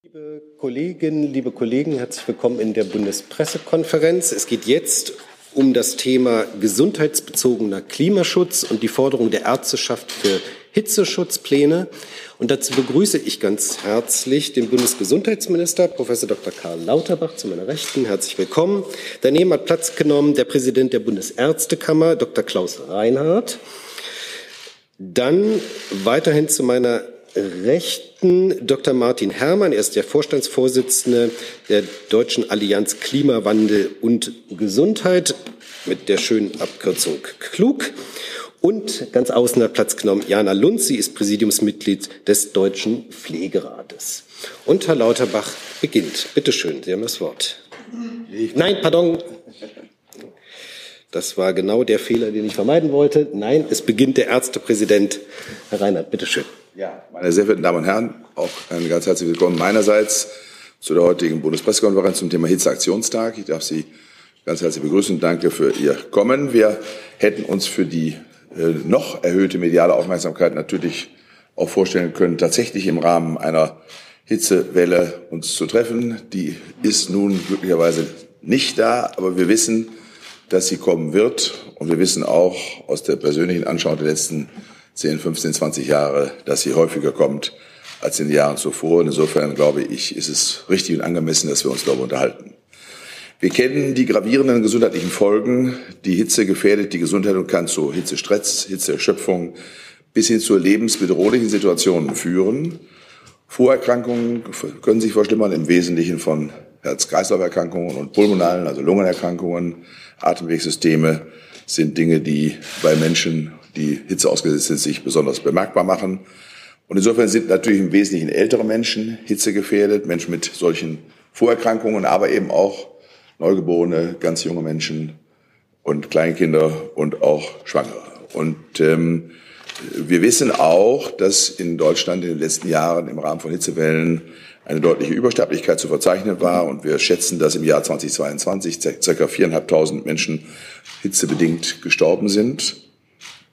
Liebe Kolleginnen, liebe Kollegen, herzlich willkommen in der Bundespressekonferenz. Es geht jetzt um das Thema gesundheitsbezogener Klimaschutz und die Forderung der Ärzteschaft für Hitzeschutzpläne. Und dazu begrüße ich ganz herzlich den Bundesgesundheitsminister, Professor Dr. Karl Lauterbach, zu meiner Rechten. Herzlich willkommen. Daneben hat Platz genommen der Präsident der Bundesärztekammer, Dr. Klaus Reinhardt. Dann weiterhin zu meiner Rechten Dr. Martin Herrmann. Er ist der Vorstandsvorsitzende der Deutschen Allianz Klimawandel und Gesundheit mit der schönen Abkürzung KLUG. Und ganz außen hat Platz genommen Jana Lund. Sie ist Präsidiumsmitglied des Deutschen Pflegerates. Und Herr Lauterbach beginnt. Bitte schön, Sie haben das Wort. Nein, pardon. Das war genau der Fehler, den ich vermeiden wollte. Nein, es beginnt der Ärztepräsident. Herr Reinhardt, bitte schön. Ja, meine sehr verehrten Damen und Herren, auch ein ganz herzliches Willkommen meinerseits zu der heutigen Bundespressekonferenz zum Thema Hitzeaktionstag. Ich darf Sie ganz herzlich begrüßen danke für Ihr Kommen. Wir hätten uns für die äh, noch erhöhte mediale Aufmerksamkeit natürlich auch vorstellen können, tatsächlich im Rahmen einer Hitzewelle uns zu treffen. Die ist nun glücklicherweise nicht da, aber wir wissen, dass sie kommen wird. Und wir wissen auch aus der persönlichen Anschauung der letzten 10, 15, 20 Jahre, dass sie häufiger kommt als in den Jahren zuvor. Insofern glaube ich, ist es richtig und angemessen, dass wir uns darüber unterhalten. Wir kennen die gravierenden gesundheitlichen Folgen. Die Hitze gefährdet die Gesundheit und kann zu Hitzestress, Hitzeerschöpfung bis hin zu lebensbedrohlichen Situationen führen. Vorerkrankungen können sich verschlimmern, im Wesentlichen von Herz-Kreislauf-Erkrankungen und pulmonalen, also Lungenerkrankungen, Atemwegssysteme sind Dinge, die bei Menschen die Hitze ausgesetzt sind, sich besonders bemerkbar machen. Und insofern sind natürlich im Wesentlichen ältere Menschen hitzegefährdet, Menschen mit solchen Vorerkrankungen, aber eben auch Neugeborene, ganz junge Menschen und Kleinkinder und auch Schwangere. Und ähm, wir wissen auch, dass in Deutschland in den letzten Jahren im Rahmen von Hitzewellen eine deutliche Übersterblichkeit zu verzeichnen war. Und wir schätzen, dass im Jahr 2022 ca. viereinhalbtausend Menschen hitzebedingt gestorben sind.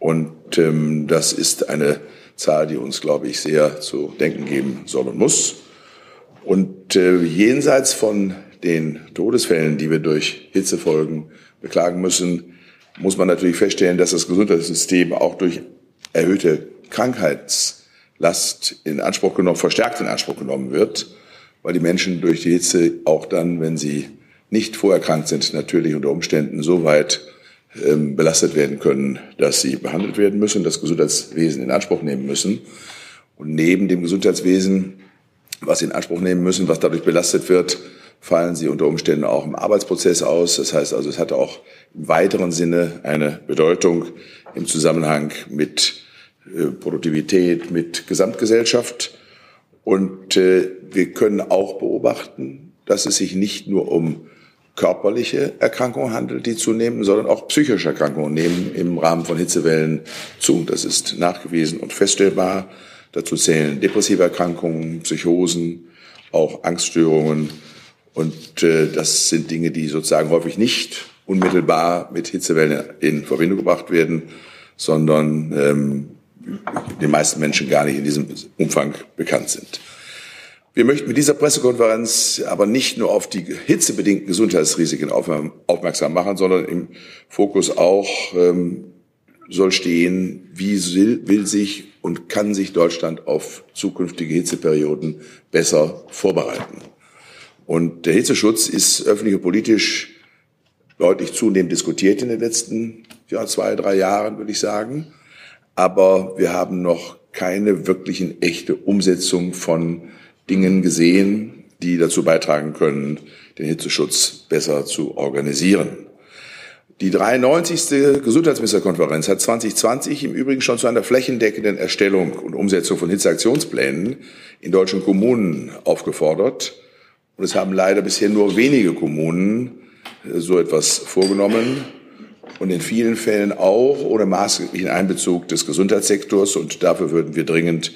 Und ähm, das ist eine Zahl, die uns, glaube ich, sehr zu denken geben soll und muss. Und äh, jenseits von den Todesfällen, die wir durch Hitzefolgen beklagen müssen, muss man natürlich feststellen, dass das Gesundheitssystem auch durch erhöhte Krankheitslast in Anspruch genommen, verstärkt in Anspruch genommen wird, weil die Menschen durch die Hitze auch dann, wenn sie nicht vorerkrankt sind, natürlich unter Umständen so weit ähm, belastet werden können, dass sie behandelt werden müssen, das Gesundheitswesen in Anspruch nehmen müssen. Und neben dem Gesundheitswesen, was sie in Anspruch nehmen müssen, was dadurch belastet wird, fallen sie unter Umständen auch im Arbeitsprozess aus. Das heißt also, es hat auch im weiteren Sinne eine Bedeutung im Zusammenhang mit äh, Produktivität, mit Gesamtgesellschaft. Und äh, wir können auch beobachten, dass es sich nicht nur um körperliche Erkrankungen handelt, die zunehmen, sondern auch psychische Erkrankungen nehmen im Rahmen von Hitzewellen zu. Das ist nachgewiesen und feststellbar. Dazu zählen depressive Erkrankungen, Psychosen, auch Angststörungen. Und äh, das sind Dinge, die sozusagen häufig nicht unmittelbar mit Hitzewellen in Verbindung gebracht werden, sondern ähm, den meisten Menschen gar nicht in diesem Umfang bekannt sind. Wir möchten mit dieser Pressekonferenz aber nicht nur auf die hitzebedingten Gesundheitsrisiken aufmerksam machen, sondern im Fokus auch ähm, soll stehen, wie will sich und kann sich Deutschland auf zukünftige Hitzeperioden besser vorbereiten. Und der Hitzeschutz ist öffentlich und politisch deutlich zunehmend diskutiert in den letzten ja, zwei, drei Jahren, würde ich sagen. Aber wir haben noch keine wirklichen echte Umsetzung von Dingen gesehen, die dazu beitragen können, den Hitzeschutz besser zu organisieren. Die 93. Gesundheitsministerkonferenz hat 2020 im Übrigen schon zu einer flächendeckenden Erstellung und Umsetzung von Hitzeaktionsplänen in deutschen Kommunen aufgefordert. Und es haben leider bisher nur wenige Kommunen äh, so etwas vorgenommen und in vielen Fällen auch ohne maßgeblichen Einbezug des Gesundheitssektors. Und dafür würden wir dringend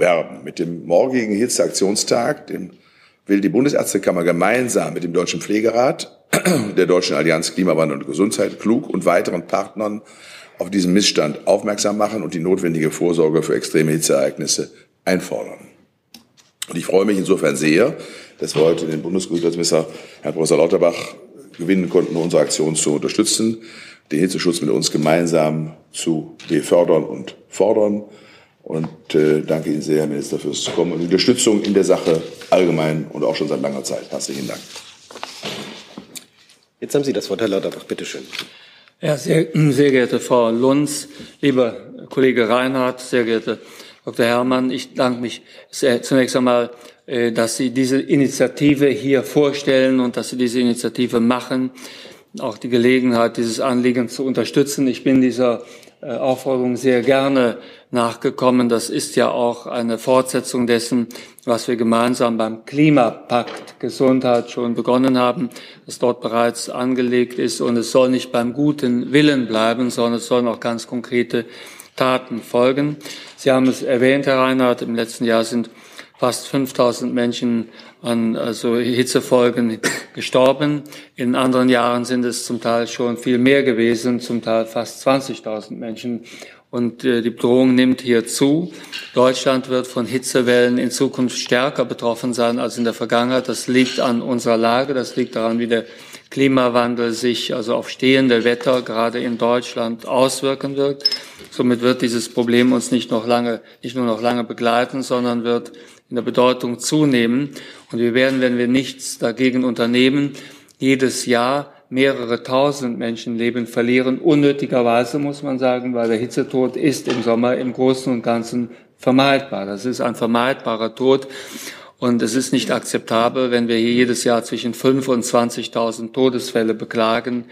werben. Mit dem morgigen Hitzeaktionstag, dem will die Bundesärztekammer gemeinsam mit dem Deutschen Pflegerat, der Deutschen Allianz Klimawandel und Gesundheit, klug und weiteren Partnern auf diesen Missstand aufmerksam machen und die notwendige Vorsorge für extreme Hitzeereignisse einfordern. Und ich freue mich insofern sehr, dass wir heute den Bundesgesundheitsminister Herrn Professor Lauterbach gewinnen konnten, unsere Aktion zu unterstützen, den Hitzeschutz mit uns gemeinsam zu befördern und fordern. Und äh, danke Ihnen sehr, Herr Minister, fürs Kommen und die Unterstützung in der Sache allgemein und auch schon seit langer Zeit. Herzlichen Dank. Jetzt haben Sie das Wort, Herr Lauterbach. Bitte schön. Ja, sehr, sehr geehrte Frau Lunz, lieber Kollege Reinhardt, sehr geehrte Dr. Herrmann, ich danke mich zunächst einmal, äh, dass Sie diese Initiative hier vorstellen und dass Sie diese Initiative machen, auch die Gelegenheit, dieses Anliegen zu unterstützen. Ich bin dieser äh, Aufforderung sehr gerne nachgekommen. Das ist ja auch eine Fortsetzung dessen, was wir gemeinsam beim Klimapakt Gesundheit schon begonnen haben, das dort bereits angelegt ist. Und es soll nicht beim guten Willen bleiben, sondern es sollen auch ganz konkrete Taten folgen. Sie haben es erwähnt, Herr Reinhardt, im letzten Jahr sind fast 5000 Menschen an also Hitzefolgen gestorben. In anderen Jahren sind es zum Teil schon viel mehr gewesen, zum Teil fast 20.000 Menschen. Und äh, die Bedrohung nimmt hier zu. Deutschland wird von Hitzewellen in Zukunft stärker betroffen sein als in der Vergangenheit. Das liegt an unserer Lage, das liegt daran, wie der Klimawandel sich also auf stehende Wetter gerade in Deutschland auswirken wird. Somit wird dieses Problem uns nicht noch lange, nicht nur noch lange begleiten, sondern wird in der Bedeutung zunehmen. Und wir werden, wenn wir nichts dagegen unternehmen, jedes Jahr mehrere tausend Menschenleben verlieren. Unnötigerweise muss man sagen, weil der Hitzetod ist im Sommer im Großen und Ganzen vermeidbar. Das ist ein vermeidbarer Tod. Und es ist nicht akzeptabel, wenn wir hier jedes Jahr zwischen 5 und 20.000 Todesfälle beklagen.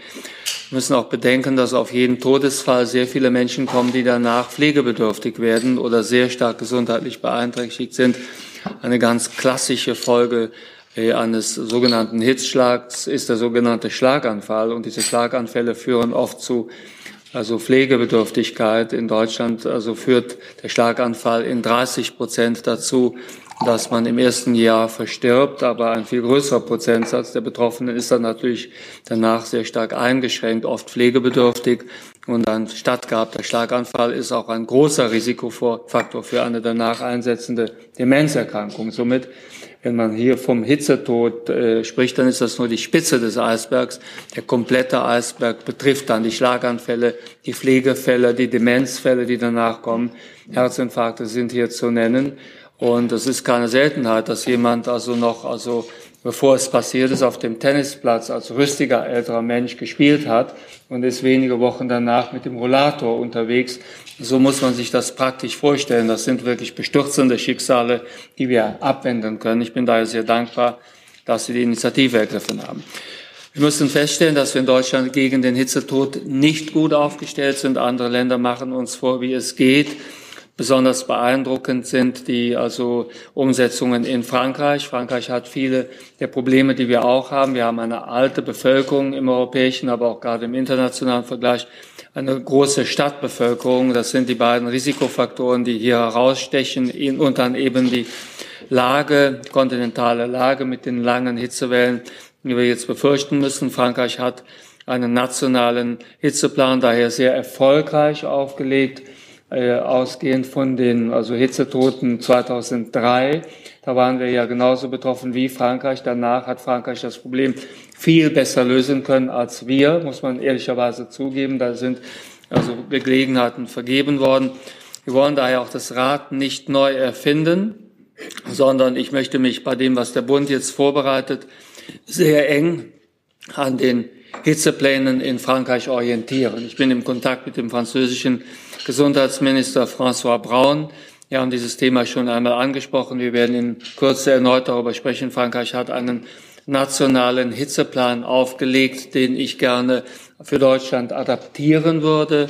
Wir müssen auch bedenken, dass auf jeden Todesfall sehr viele Menschen kommen, die danach pflegebedürftig werden oder sehr stark gesundheitlich beeinträchtigt sind. Eine ganz klassische Folge eines sogenannten Hitzschlags ist der sogenannte Schlaganfall. Und diese Schlaganfälle führen oft zu also Pflegebedürftigkeit in Deutschland, also führt der Schlaganfall in 30 Prozent dazu, dass man im ersten Jahr verstirbt, aber ein viel größerer Prozentsatz der Betroffenen ist dann natürlich danach sehr stark eingeschränkt, oft pflegebedürftig. Und ein stattgehabter Schlaganfall ist auch ein großer Risikofaktor für eine danach einsetzende Demenzerkrankung. Somit, wenn man hier vom Hitzetod äh, spricht, dann ist das nur die Spitze des Eisbergs. Der komplette Eisberg betrifft dann die Schlaganfälle, die Pflegefälle, die Demenzfälle, die danach kommen. Herzinfarkte sind hier zu nennen. Und es ist keine Seltenheit, dass jemand also noch, also bevor es passiert ist, auf dem Tennisplatz als rüstiger älterer Mensch gespielt hat und ist wenige Wochen danach mit dem Rollator unterwegs. So muss man sich das praktisch vorstellen. Das sind wirklich bestürzende Schicksale, die wir abwenden können. Ich bin daher sehr dankbar, dass Sie die Initiative ergriffen haben. Wir müssen feststellen, dass wir in Deutschland gegen den Hitzetod nicht gut aufgestellt sind. Andere Länder machen uns vor, wie es geht. Besonders beeindruckend sind die also Umsetzungen in Frankreich. Frankreich hat viele der Probleme, die wir auch haben. Wir haben eine alte Bevölkerung im europäischen, aber auch gerade im internationalen Vergleich eine große Stadtbevölkerung. Das sind die beiden Risikofaktoren, die hier herausstechen und dann eben die Lage, kontinentale Lage mit den langen Hitzewellen, die wir jetzt befürchten müssen. Frankreich hat einen nationalen Hitzeplan daher sehr erfolgreich aufgelegt äh, ausgehend von den also Hitzetoten 2003. Da waren wir ja genauso betroffen wie Frankreich. Danach hat Frankreich das Problem viel besser lösen können als wir, muss man ehrlicherweise zugeben. Da sind also Gelegenheiten vergeben worden. Wir wollen daher auch das Rad nicht neu erfinden, sondern ich möchte mich bei dem, was der Bund jetzt vorbereitet, sehr eng an den Hitzeplänen in Frankreich orientieren. Ich bin im Kontakt mit dem französischen Gesundheitsminister François Braun. Wir haben dieses Thema schon einmal angesprochen. Wir werden in Kürze erneut darüber sprechen. Frankreich hat einen nationalen Hitzeplan aufgelegt, den ich gerne für Deutschland adaptieren würde.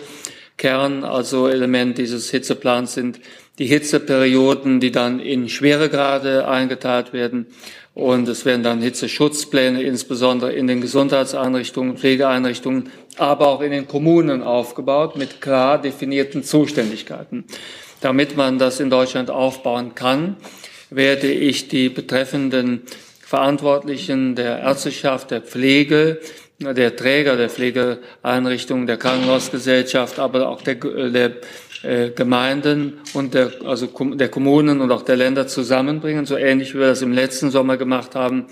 Kern, also Element dieses Hitzeplans sind die Hitzeperioden, die dann in Schweregrade eingeteilt werden. Und es werden dann Hitzeschutzpläne, insbesondere in den Gesundheitseinrichtungen, Pflegeeinrichtungen, aber auch in den Kommunen aufgebaut mit klar definierten Zuständigkeiten. Damit man das in Deutschland aufbauen kann, werde ich die betreffenden Verantwortlichen der Ärzteschaft, der Pflege, der Träger der Pflegeeinrichtungen, der Krankenhausgesellschaft, aber auch der, der Gemeinden und der, also der Kommunen und auch der Länder zusammenbringen, so ähnlich wie wir das im letzten Sommer gemacht haben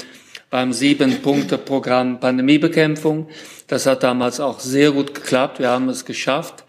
beim Sieben-Punkte-Programm Pandemiebekämpfung. Das hat damals auch sehr gut geklappt. Wir haben es geschafft,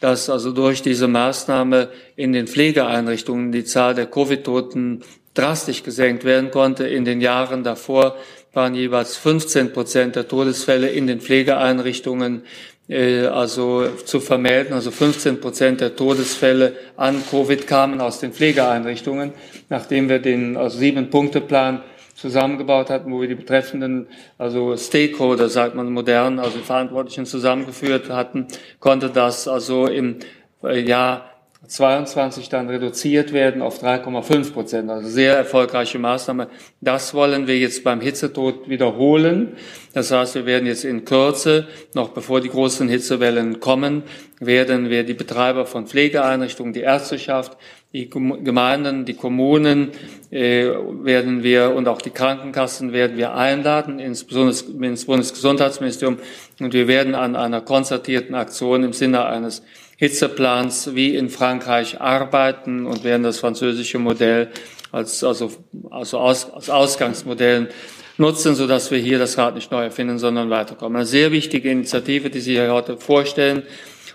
dass also durch diese Maßnahme in den Pflegeeinrichtungen die Zahl der Covid-Toten drastisch gesenkt werden konnte. In den Jahren davor waren jeweils 15 Prozent der Todesfälle in den Pflegeeinrichtungen äh, also zu vermelden. Also 15 Prozent der Todesfälle an Covid kamen aus den Pflegeeinrichtungen, nachdem wir den also Sieben-Punkte-Plan zusammengebaut hatten, wo wir die betreffenden, also Stakeholder, sagt man modern, also Verantwortlichen zusammengeführt hatten, konnte das also im äh, Jahr 22 dann reduziert werden auf 3,5 Prozent. Also sehr erfolgreiche Maßnahme. Das wollen wir jetzt beim Hitzetod wiederholen. Das heißt, wir werden jetzt in Kürze, noch bevor die großen Hitzewellen kommen, werden wir die Betreiber von Pflegeeinrichtungen, die Ärzteschaft, die Gemeinden, die Kommunen äh, werden wir und auch die Krankenkassen werden wir einladen ins, ins Bundesgesundheitsministerium und wir werden an einer konzertierten Aktion im Sinne eines Hitzeplans wie in Frankreich arbeiten und werden das französische Modell als, also, also aus, als Ausgangsmodell nutzen, sodass wir hier das Rad nicht neu erfinden, sondern weiterkommen. Eine sehr wichtige Initiative, die Sie hier heute vorstellen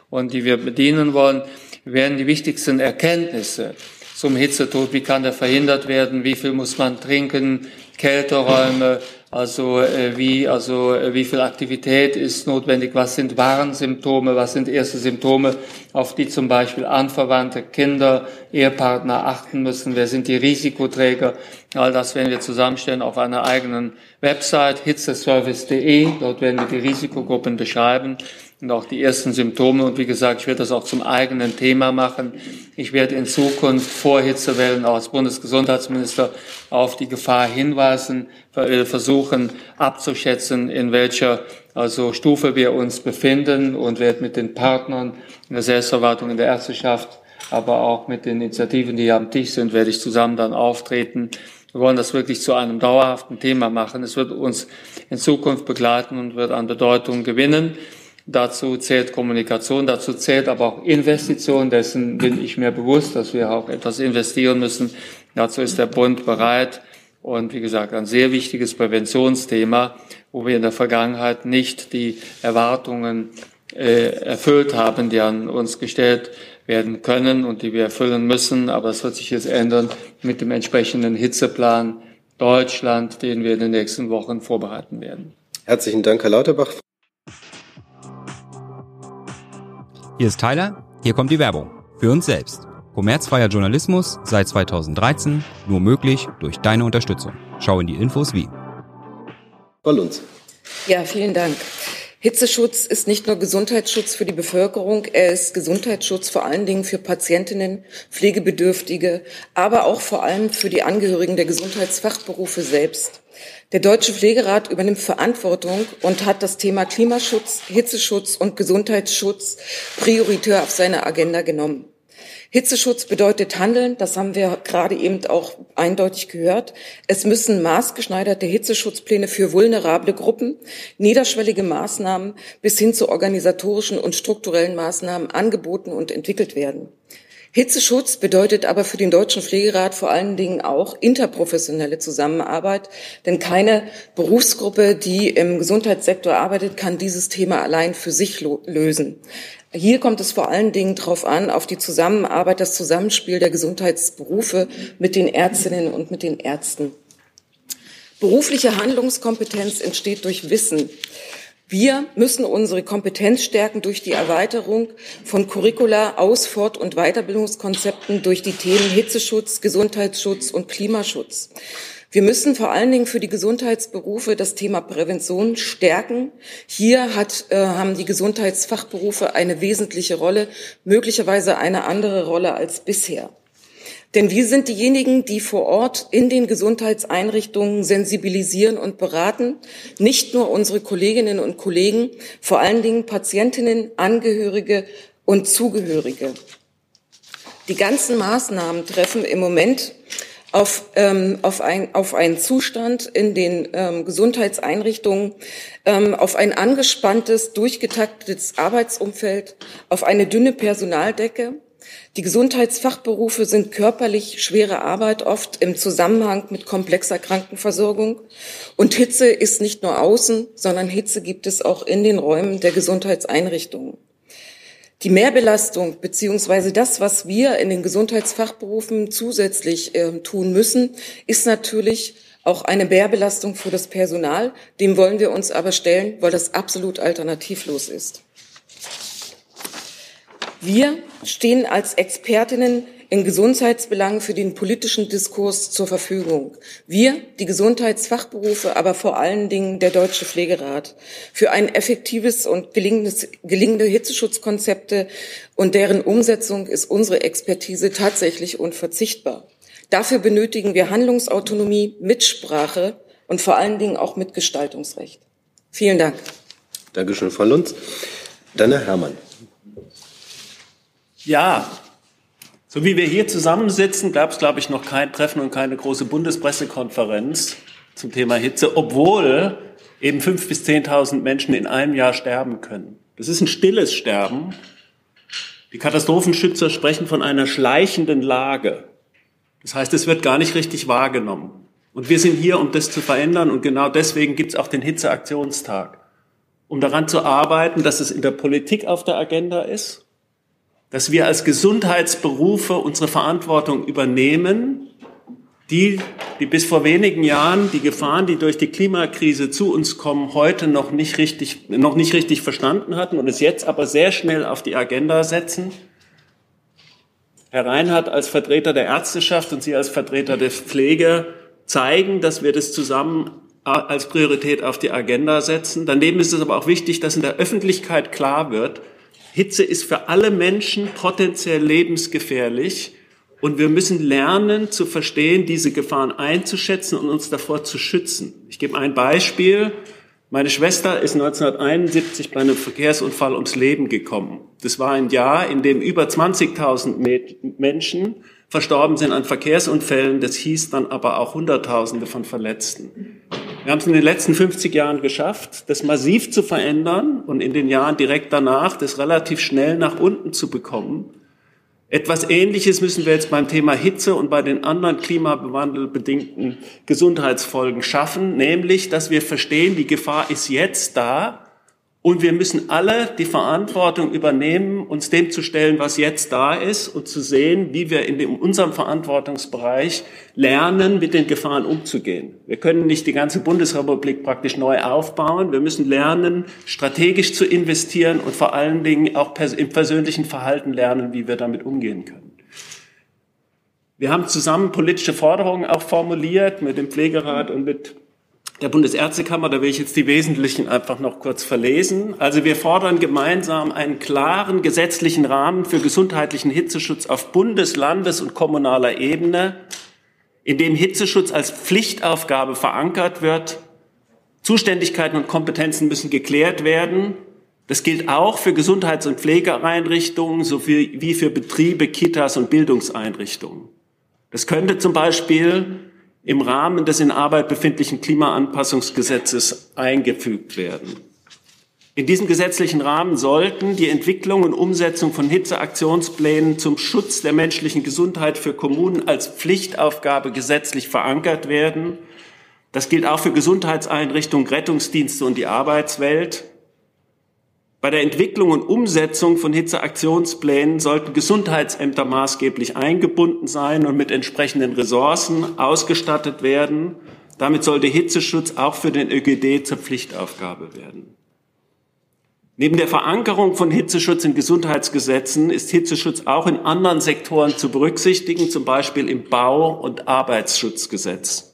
und die wir bedienen wollen, werden die wichtigsten Erkenntnisse zum Hitzetod, wie kann der verhindert werden, wie viel muss man trinken, Kälteräume, also äh, wie, also äh, wie viel Aktivität ist notwendig, was sind Warnsymptome, was sind erste Symptome, auf die zum Beispiel Anverwandte, Kinder, Ehepartner achten müssen, wer sind die Risikoträger, all das werden wir zusammenstellen auf einer eigenen Website hitzeservice.de, dort werden wir die Risikogruppen beschreiben und auch die ersten Symptome. Und wie gesagt, ich werde das auch zum eigenen Thema machen. Ich werde in Zukunft vor Hitzewellen auch als Bundesgesundheitsminister auf die Gefahr hinweisen, äh, versuchen abzuschätzen, in welcher also Stufe wir uns befinden und werde mit den Partnern in der Selbstverwaltung, in der Ärzteschaft, aber auch mit den Initiativen, die hier am Tisch sind, werde ich zusammen dann auftreten. Wir wollen das wirklich zu einem dauerhaften Thema machen. Es wird uns in Zukunft begleiten und wird an Bedeutung gewinnen. Dazu zählt Kommunikation, dazu zählt aber auch Investition. Dessen bin ich mir bewusst, dass wir auch etwas investieren müssen. Dazu ist der Bund bereit. Und wie gesagt, ein sehr wichtiges Präventionsthema, wo wir in der Vergangenheit nicht die Erwartungen äh, erfüllt haben, die an uns gestellt werden können und die wir erfüllen müssen. Aber es wird sich jetzt ändern mit dem entsprechenden Hitzeplan Deutschland, den wir in den nächsten Wochen vorbereiten werden. Herzlichen Dank, Herr Lauterbach. Hier ist Tyler, hier kommt die Werbung. Für uns selbst. Kommerzfreier Journalismus seit 2013, nur möglich durch deine Unterstützung. Schau in die Infos wie. Frau Lunz. Ja, vielen Dank. Hitzeschutz ist nicht nur Gesundheitsschutz für die Bevölkerung, er ist Gesundheitsschutz vor allen Dingen für Patientinnen, Pflegebedürftige, aber auch vor allem für die Angehörigen der Gesundheitsfachberufe selbst. Der Deutsche Pflegerat übernimmt Verantwortung und hat das Thema Klimaschutz, Hitzeschutz und Gesundheitsschutz prioritär auf seine Agenda genommen. Hitzeschutz bedeutet Handeln, das haben wir gerade eben auch eindeutig gehört. Es müssen maßgeschneiderte Hitzeschutzpläne für vulnerable Gruppen, niederschwellige Maßnahmen bis hin zu organisatorischen und strukturellen Maßnahmen angeboten und entwickelt werden. Hitzeschutz bedeutet aber für den Deutschen Pflegerat vor allen Dingen auch interprofessionelle Zusammenarbeit, denn keine Berufsgruppe, die im Gesundheitssektor arbeitet, kann dieses Thema allein für sich lösen. Hier kommt es vor allen Dingen darauf an, auf die Zusammenarbeit, das Zusammenspiel der Gesundheitsberufe mit den Ärztinnen und mit den Ärzten. Berufliche Handlungskompetenz entsteht durch Wissen. Wir müssen unsere Kompetenz stärken durch die Erweiterung von Curricula, Aus-, Fort- und Weiterbildungskonzepten durch die Themen Hitzeschutz, Gesundheitsschutz und Klimaschutz. Wir müssen vor allen Dingen für die Gesundheitsberufe das Thema Prävention stärken. Hier hat, äh, haben die Gesundheitsfachberufe eine wesentliche Rolle, möglicherweise eine andere Rolle als bisher. Denn wir sind diejenigen, die vor Ort in den Gesundheitseinrichtungen sensibilisieren und beraten, nicht nur unsere Kolleginnen und Kollegen, vor allen Dingen Patientinnen, Angehörige und Zugehörige. Die ganzen Maßnahmen treffen im Moment auf, ähm, auf, ein, auf einen Zustand in den ähm, Gesundheitseinrichtungen, ähm, auf ein angespanntes, durchgetaktetes Arbeitsumfeld, auf eine dünne Personaldecke. Die Gesundheitsfachberufe sind körperlich schwere Arbeit, oft im Zusammenhang mit komplexer Krankenversorgung. Und Hitze ist nicht nur außen, sondern Hitze gibt es auch in den Räumen der Gesundheitseinrichtungen. Die Mehrbelastung beziehungsweise das, was wir in den Gesundheitsfachberufen zusätzlich äh, tun müssen, ist natürlich auch eine Mehrbelastung für das Personal. Dem wollen wir uns aber stellen, weil das absolut alternativlos ist. Wir stehen als Expertinnen in Gesundheitsbelangen für den politischen Diskurs zur Verfügung. Wir, die Gesundheitsfachberufe, aber vor allen Dingen der Deutsche Pflegerat, für ein effektives und gelingendes, gelingende Hitzeschutzkonzepte und deren Umsetzung ist unsere Expertise tatsächlich unverzichtbar. Dafür benötigen wir Handlungsautonomie, Mitsprache und vor allen Dingen auch Mitgestaltungsrecht. Vielen Dank. Dankeschön, Frau Lunz. Dann Herr Herrmann. Ja, so wie wir hier zusammensitzen, gab es, glaube ich, noch kein Treffen und keine große Bundespressekonferenz zum Thema Hitze, obwohl eben fünf bis zehntausend Menschen in einem Jahr sterben können. Das ist ein stilles Sterben. Die Katastrophenschützer sprechen von einer schleichenden Lage. Das heißt, es wird gar nicht richtig wahrgenommen. Und wir sind hier, um das zu verändern. Und genau deswegen gibt es auch den Hitzeaktionstag, um daran zu arbeiten, dass es in der Politik auf der Agenda ist dass wir als Gesundheitsberufe unsere Verantwortung übernehmen, die, die bis vor wenigen Jahren die Gefahren, die durch die Klimakrise zu uns kommen, heute noch nicht richtig, noch nicht richtig verstanden hatten und es jetzt aber sehr schnell auf die Agenda setzen. Herr Reinhardt als Vertreter der Ärzteschaft und Sie als Vertreter der Pflege zeigen, dass wir das zusammen als Priorität auf die Agenda setzen. Daneben ist es aber auch wichtig, dass in der Öffentlichkeit klar wird, Hitze ist für alle Menschen potenziell lebensgefährlich und wir müssen lernen zu verstehen, diese Gefahren einzuschätzen und uns davor zu schützen. Ich gebe ein Beispiel. Meine Schwester ist 1971 bei einem Verkehrsunfall ums Leben gekommen. Das war ein Jahr, in dem über 20.000 Menschen verstorben sind an Verkehrsunfällen. Das hieß dann aber auch Hunderttausende von Verletzten. Wir haben es in den letzten 50 Jahren geschafft, das massiv zu verändern und in den Jahren direkt danach das relativ schnell nach unten zu bekommen. Etwas Ähnliches müssen wir jetzt beim Thema Hitze und bei den anderen klimabewandelbedingten Gesundheitsfolgen schaffen, nämlich, dass wir verstehen, die Gefahr ist jetzt da und wir müssen alle die Verantwortung übernehmen, uns dem zu stellen, was jetzt da ist und zu sehen, wie wir in unserem Verantwortungsbereich lernen, mit den Gefahren umzugehen. Wir können nicht die ganze Bundesrepublik praktisch neu aufbauen. Wir müssen lernen, strategisch zu investieren und vor allen Dingen auch im persönlichen Verhalten lernen, wie wir damit umgehen können. Wir haben zusammen politische Forderungen auch formuliert mit dem Pflegerat und mit der Bundesärztekammer, da will ich jetzt die wesentlichen einfach noch kurz verlesen. Also wir fordern gemeinsam einen klaren gesetzlichen Rahmen für gesundheitlichen Hitzeschutz auf Bundes-, Landes- und kommunaler Ebene, in dem Hitzeschutz als Pflichtaufgabe verankert wird. Zuständigkeiten und Kompetenzen müssen geklärt werden. Das gilt auch für Gesundheits- und Pflegeeinrichtungen sowie wie für Betriebe, Kitas und Bildungseinrichtungen. Das könnte zum Beispiel im Rahmen des in Arbeit befindlichen Klimaanpassungsgesetzes eingefügt werden. In diesem gesetzlichen Rahmen sollten die Entwicklung und Umsetzung von Hitzeaktionsplänen zum Schutz der menschlichen Gesundheit für Kommunen als Pflichtaufgabe gesetzlich verankert werden. Das gilt auch für Gesundheitseinrichtungen, Rettungsdienste und die Arbeitswelt. Bei der Entwicklung und Umsetzung von Hitzeaktionsplänen sollten Gesundheitsämter maßgeblich eingebunden sein und mit entsprechenden Ressourcen ausgestattet werden. Damit sollte Hitzeschutz auch für den ÖGD zur Pflichtaufgabe werden. Neben der Verankerung von Hitzeschutz in Gesundheitsgesetzen ist Hitzeschutz auch in anderen Sektoren zu berücksichtigen, zum Beispiel im Bau- und Arbeitsschutzgesetz.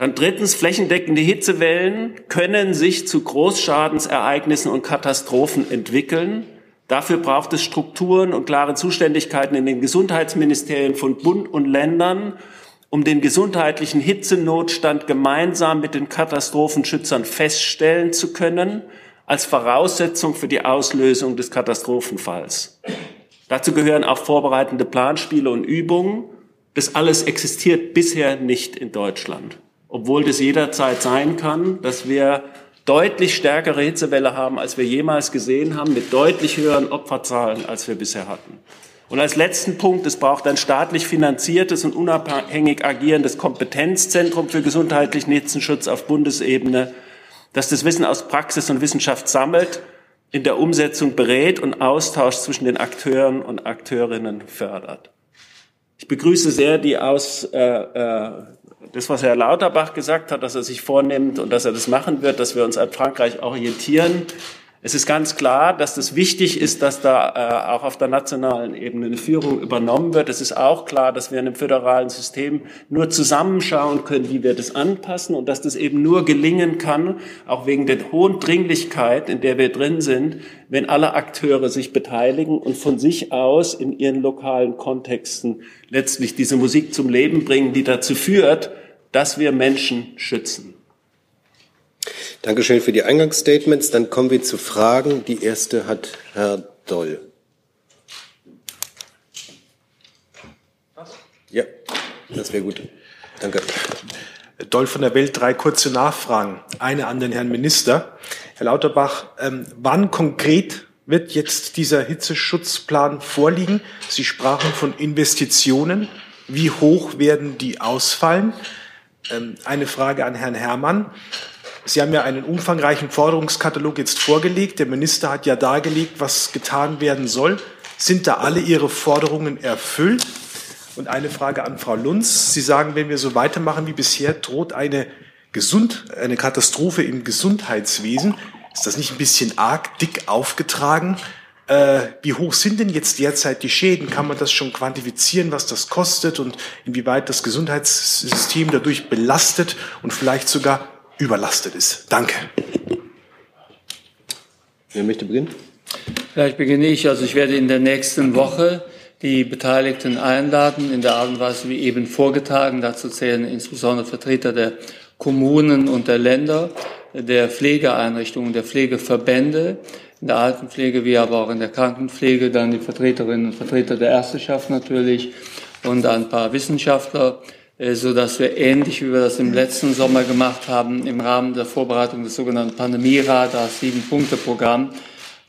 Dann drittens, flächendeckende Hitzewellen können sich zu Großschadensereignissen und Katastrophen entwickeln. Dafür braucht es Strukturen und klare Zuständigkeiten in den Gesundheitsministerien von Bund und Ländern, um den gesundheitlichen Hitzenotstand gemeinsam mit den Katastrophenschützern feststellen zu können, als Voraussetzung für die Auslösung des Katastrophenfalls. Dazu gehören auch vorbereitende Planspiele und Übungen Das alles existiert bisher nicht in Deutschland, obwohl das jederzeit sein kann, dass wir deutlich stärkere Hitzewelle haben, als wir jemals gesehen haben, mit deutlich höheren Opferzahlen, als wir bisher hatten. Und als letzten Punkt, es braucht ein staatlich finanziertes und unabhängig agierendes Kompetenzzentrum für gesundheitlichen Hitzenschutz auf Bundesebene, das das Wissen aus Praxis und Wissenschaft sammelt, in der Umsetzung berät und Austausch zwischen den Akteuren und Akteurinnen fördert. Ich begrüße sehr die aus, äh, äh, das, was Herr Lauterbach gesagt hat, dass er sich vornimmt und dass er das machen wird, dass wir uns an Frankreich orientieren. Es ist ganz klar, dass das wichtig ist, dass da äh, auch auf der nationalen Ebene eine Führung übernommen wird. Es ist auch klar, dass wir in einem föderalen System nur zusammenschauen können, wie wir das anpassen und dass das eben nur gelingen kann, auch wegen der hohen Dringlichkeit, in der wir drin sind, wenn alle Akteure sich beteiligen und von sich aus in ihren lokalen Kontexten letztlich diese Musik zum Leben bringen, die dazu führt, dass wir Menschen schützen. Dankeschön für die Eingangsstatements. Dann kommen wir zu Fragen. Die erste hat Herr Doll. Ja, das wäre gut. Danke. Doll von der Welt, drei kurze Nachfragen. Eine an den Herrn Minister. Herr Lauterbach, ähm, wann konkret wird jetzt dieser Hitzeschutzplan vorliegen? Sie sprachen von Investitionen. Wie hoch werden die ausfallen? Ähm, eine Frage an Herrn Herrmann. Sie haben ja einen umfangreichen Forderungskatalog jetzt vorgelegt. Der Minister hat ja dargelegt, was getan werden soll. Sind da alle Ihre Forderungen erfüllt? Und eine Frage an Frau Lunz. Sie sagen, wenn wir so weitermachen wie bisher, droht eine, Gesund, eine Katastrophe im Gesundheitswesen. Ist das nicht ein bisschen arg dick aufgetragen? Äh, wie hoch sind denn jetzt derzeit die Schäden? Kann man das schon quantifizieren, was das kostet und inwieweit das Gesundheitssystem dadurch belastet und vielleicht sogar überlastet ist. Danke. Wer möchte beginnen? Vielleicht beginne ich. Also ich werde in der nächsten Woche die Beteiligten einladen, in der Art und Weise wie eben vorgetragen. Dazu zählen insbesondere Vertreter der Kommunen und der Länder, der Pflegeeinrichtungen, der Pflegeverbände, in der Altenpflege wie aber auch in der Krankenpflege, dann die Vertreterinnen und Vertreter der Ärzteschaft natürlich und ein paar Wissenschaftler so dass wir ähnlich wie wir das im letzten Sommer gemacht haben, im Rahmen der Vorbereitung des sogenannten Pandemieradars Sieben-Punkte-Programm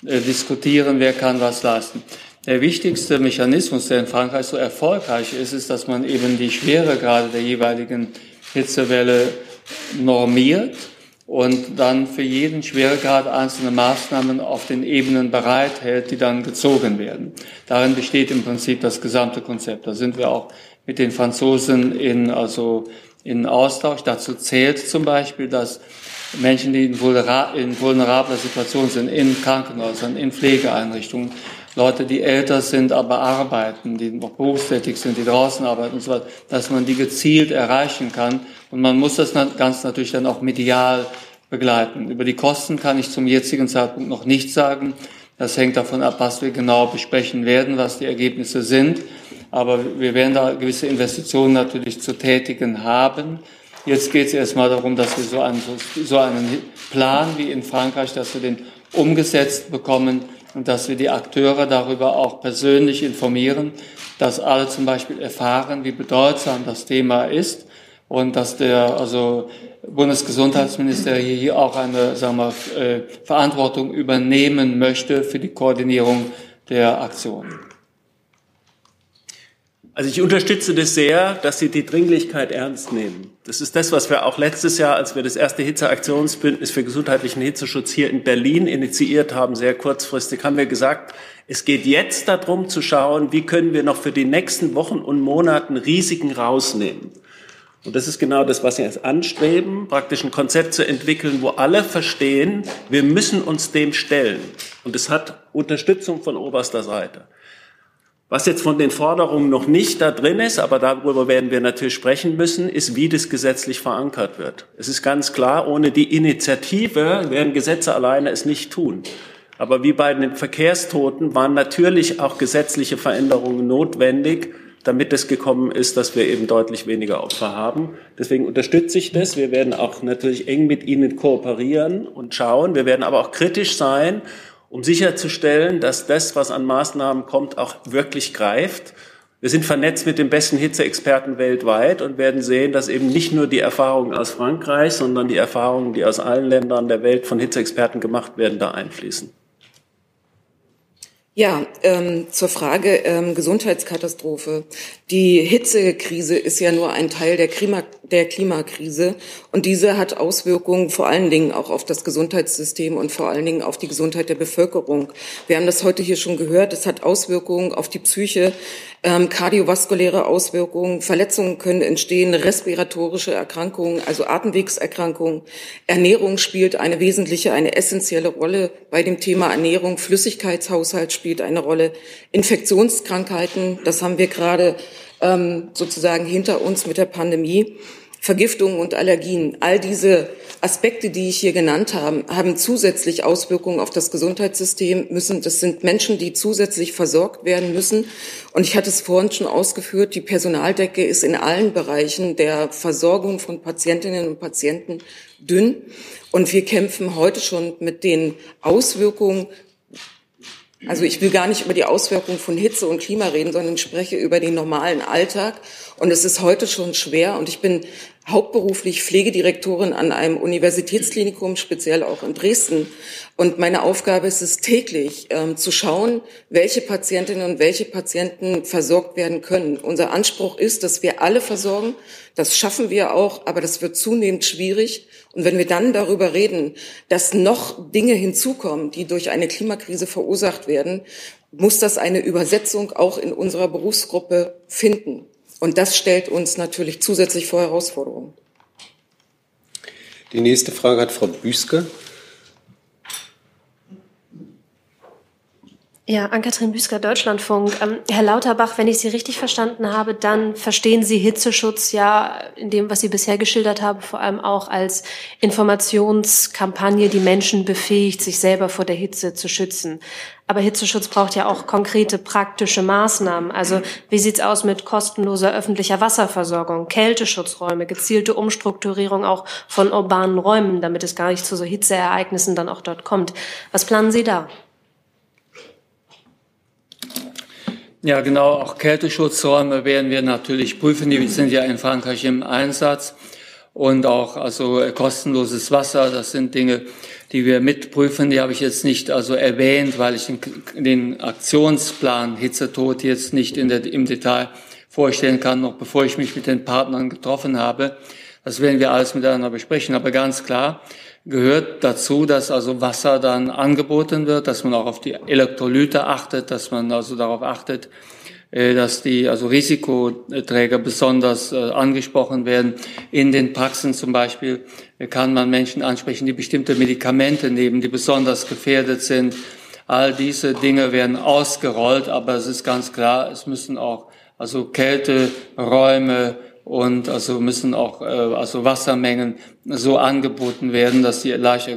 äh, diskutieren, wer kann was leisten. Der wichtigste Mechanismus, der in Frankreich so erfolgreich ist, ist, dass man eben die Schweregrade der jeweiligen Hitzewelle normiert und dann für jeden Schweregrad einzelne Maßnahmen auf den Ebenen bereithält, die dann gezogen werden. Darin besteht im Prinzip das gesamte Konzept. Da sind wir auch mit den Franzosen in, also in Austausch. Dazu zählt zum Beispiel, dass Menschen, die in, vulnerabler Situation sind, in Krankenhäusern, in Pflegeeinrichtungen, Leute, die älter sind, aber arbeiten, die noch berufstätig sind, die draußen arbeiten und so weiter, dass man die gezielt erreichen kann. Und man muss das ganz natürlich dann auch medial begleiten. Über die Kosten kann ich zum jetzigen Zeitpunkt noch nichts sagen. Das hängt davon ab, was wir genau besprechen werden, was die Ergebnisse sind. Aber wir werden da gewisse Investitionen natürlich zu tätigen haben. Jetzt geht es erstmal darum, dass wir so einen, so einen Plan wie in Frankreich, dass wir den umgesetzt bekommen und dass wir die Akteure darüber auch persönlich informieren, dass alle zum Beispiel erfahren, wie bedeutsam das Thema ist und dass der also Bundesgesundheitsminister hier auch eine sagen wir, äh, Verantwortung übernehmen möchte für die Koordinierung der Aktionen. Also ich unterstütze das sehr, dass Sie die Dringlichkeit ernst nehmen. Das ist das, was wir auch letztes Jahr, als wir das erste Hitzeaktionsbündnis für gesundheitlichen Hitzeschutz hier in Berlin initiiert haben, sehr kurzfristig, haben wir gesagt, es geht jetzt darum zu schauen, wie können wir noch für die nächsten Wochen und Monaten Risiken rausnehmen. Und das ist genau das, was wir jetzt anstreben, praktisch ein Konzept zu entwickeln, wo alle verstehen, wir müssen uns dem stellen. Und es hat Unterstützung von oberster Seite. Was jetzt von den Forderungen noch nicht da drin ist, aber darüber werden wir natürlich sprechen müssen, ist, wie das gesetzlich verankert wird. Es ist ganz klar, ohne die Initiative werden Gesetze alleine es nicht tun. Aber wie bei den Verkehrstoten waren natürlich auch gesetzliche Veränderungen notwendig, damit es gekommen ist, dass wir eben deutlich weniger Opfer haben. Deswegen unterstütze ich das. Wir werden auch natürlich eng mit Ihnen kooperieren und schauen. Wir werden aber auch kritisch sein um sicherzustellen, dass das, was an Maßnahmen kommt, auch wirklich greift. Wir sind vernetzt mit den besten Hitzeexperten weltweit und werden sehen, dass eben nicht nur die Erfahrungen aus Frankreich, sondern die Erfahrungen, die aus allen Ländern der Welt von Hitzeexperten gemacht werden, da einfließen. Ja, ähm, zur Frage ähm, Gesundheitskatastrophe. Die Hitzekrise ist ja nur ein Teil der, Klima der Klimakrise und diese hat Auswirkungen vor allen Dingen auch auf das Gesundheitssystem und vor allen Dingen auf die Gesundheit der Bevölkerung. Wir haben das heute hier schon gehört. Es hat Auswirkungen auf die Psyche, ähm, kardiovaskuläre Auswirkungen, Verletzungen können entstehen, respiratorische Erkrankungen, also Atemwegserkrankungen. Ernährung spielt eine wesentliche, eine essentielle Rolle bei dem Thema Ernährung. Flüssigkeitshaushalt spielt eine Rolle. Infektionskrankheiten, das haben wir gerade ähm, sozusagen hinter uns mit der Pandemie. Vergiftungen und Allergien. All diese Aspekte, die ich hier genannt habe, haben zusätzlich Auswirkungen auf das Gesundheitssystem müssen. Das sind Menschen, die zusätzlich versorgt werden müssen. Und ich hatte es vorhin schon ausgeführt, die Personaldecke ist in allen Bereichen der Versorgung von Patientinnen und Patienten dünn. Und wir kämpfen heute schon mit den Auswirkungen also ich will gar nicht über die Auswirkungen von Hitze und Klima reden, sondern spreche über den normalen Alltag. Und es ist heute schon schwer. Und ich bin hauptberuflich Pflegedirektorin an einem Universitätsklinikum, speziell auch in Dresden. Und meine Aufgabe ist es täglich ähm, zu schauen, welche Patientinnen und welche Patienten versorgt werden können. Unser Anspruch ist, dass wir alle versorgen. Das schaffen wir auch, aber das wird zunehmend schwierig. Und wenn wir dann darüber reden, dass noch Dinge hinzukommen, die durch eine Klimakrise verursacht werden, muss das eine Übersetzung auch in unserer Berufsgruppe finden. Und das stellt uns natürlich zusätzlich vor Herausforderungen. Die nächste Frage hat Frau Büske. Ja, Ann-Kathrin Büsker, Deutschlandfunk. Ähm, Herr Lauterbach, wenn ich Sie richtig verstanden habe, dann verstehen Sie Hitzeschutz ja in dem, was Sie bisher geschildert haben, vor allem auch als Informationskampagne, die Menschen befähigt, sich selber vor der Hitze zu schützen. Aber Hitzeschutz braucht ja auch konkrete praktische Maßnahmen. Also wie sieht's aus mit kostenloser öffentlicher Wasserversorgung, Kälteschutzräume, gezielte Umstrukturierung auch von urbanen Räumen, damit es gar nicht zu so Hitzeereignissen dann auch dort kommt. Was planen Sie da? Ja, genau. Auch Kälteschutzräume werden wir natürlich prüfen. Die sind ja in Frankreich im Einsatz. Und auch also kostenloses Wasser. Das sind Dinge, die wir mitprüfen. Die habe ich jetzt nicht also erwähnt, weil ich den Aktionsplan Hitzetod jetzt nicht der, im Detail vorstellen kann, noch bevor ich mich mit den Partnern getroffen habe. Das werden wir alles miteinander besprechen. Aber ganz klar, gehört dazu, dass also Wasser dann angeboten wird, dass man auch auf die Elektrolyte achtet, dass man also darauf achtet, äh, dass die also Risikoträger besonders äh, angesprochen werden. In den Praxen zum Beispiel kann man Menschen ansprechen, die bestimmte Medikamente nehmen, die besonders gefährdet sind. All diese Dinge werden ausgerollt, aber es ist ganz klar, es müssen auch also Kälteräume, und also müssen auch äh, also Wassermengen so angeboten werden, dass sie leicht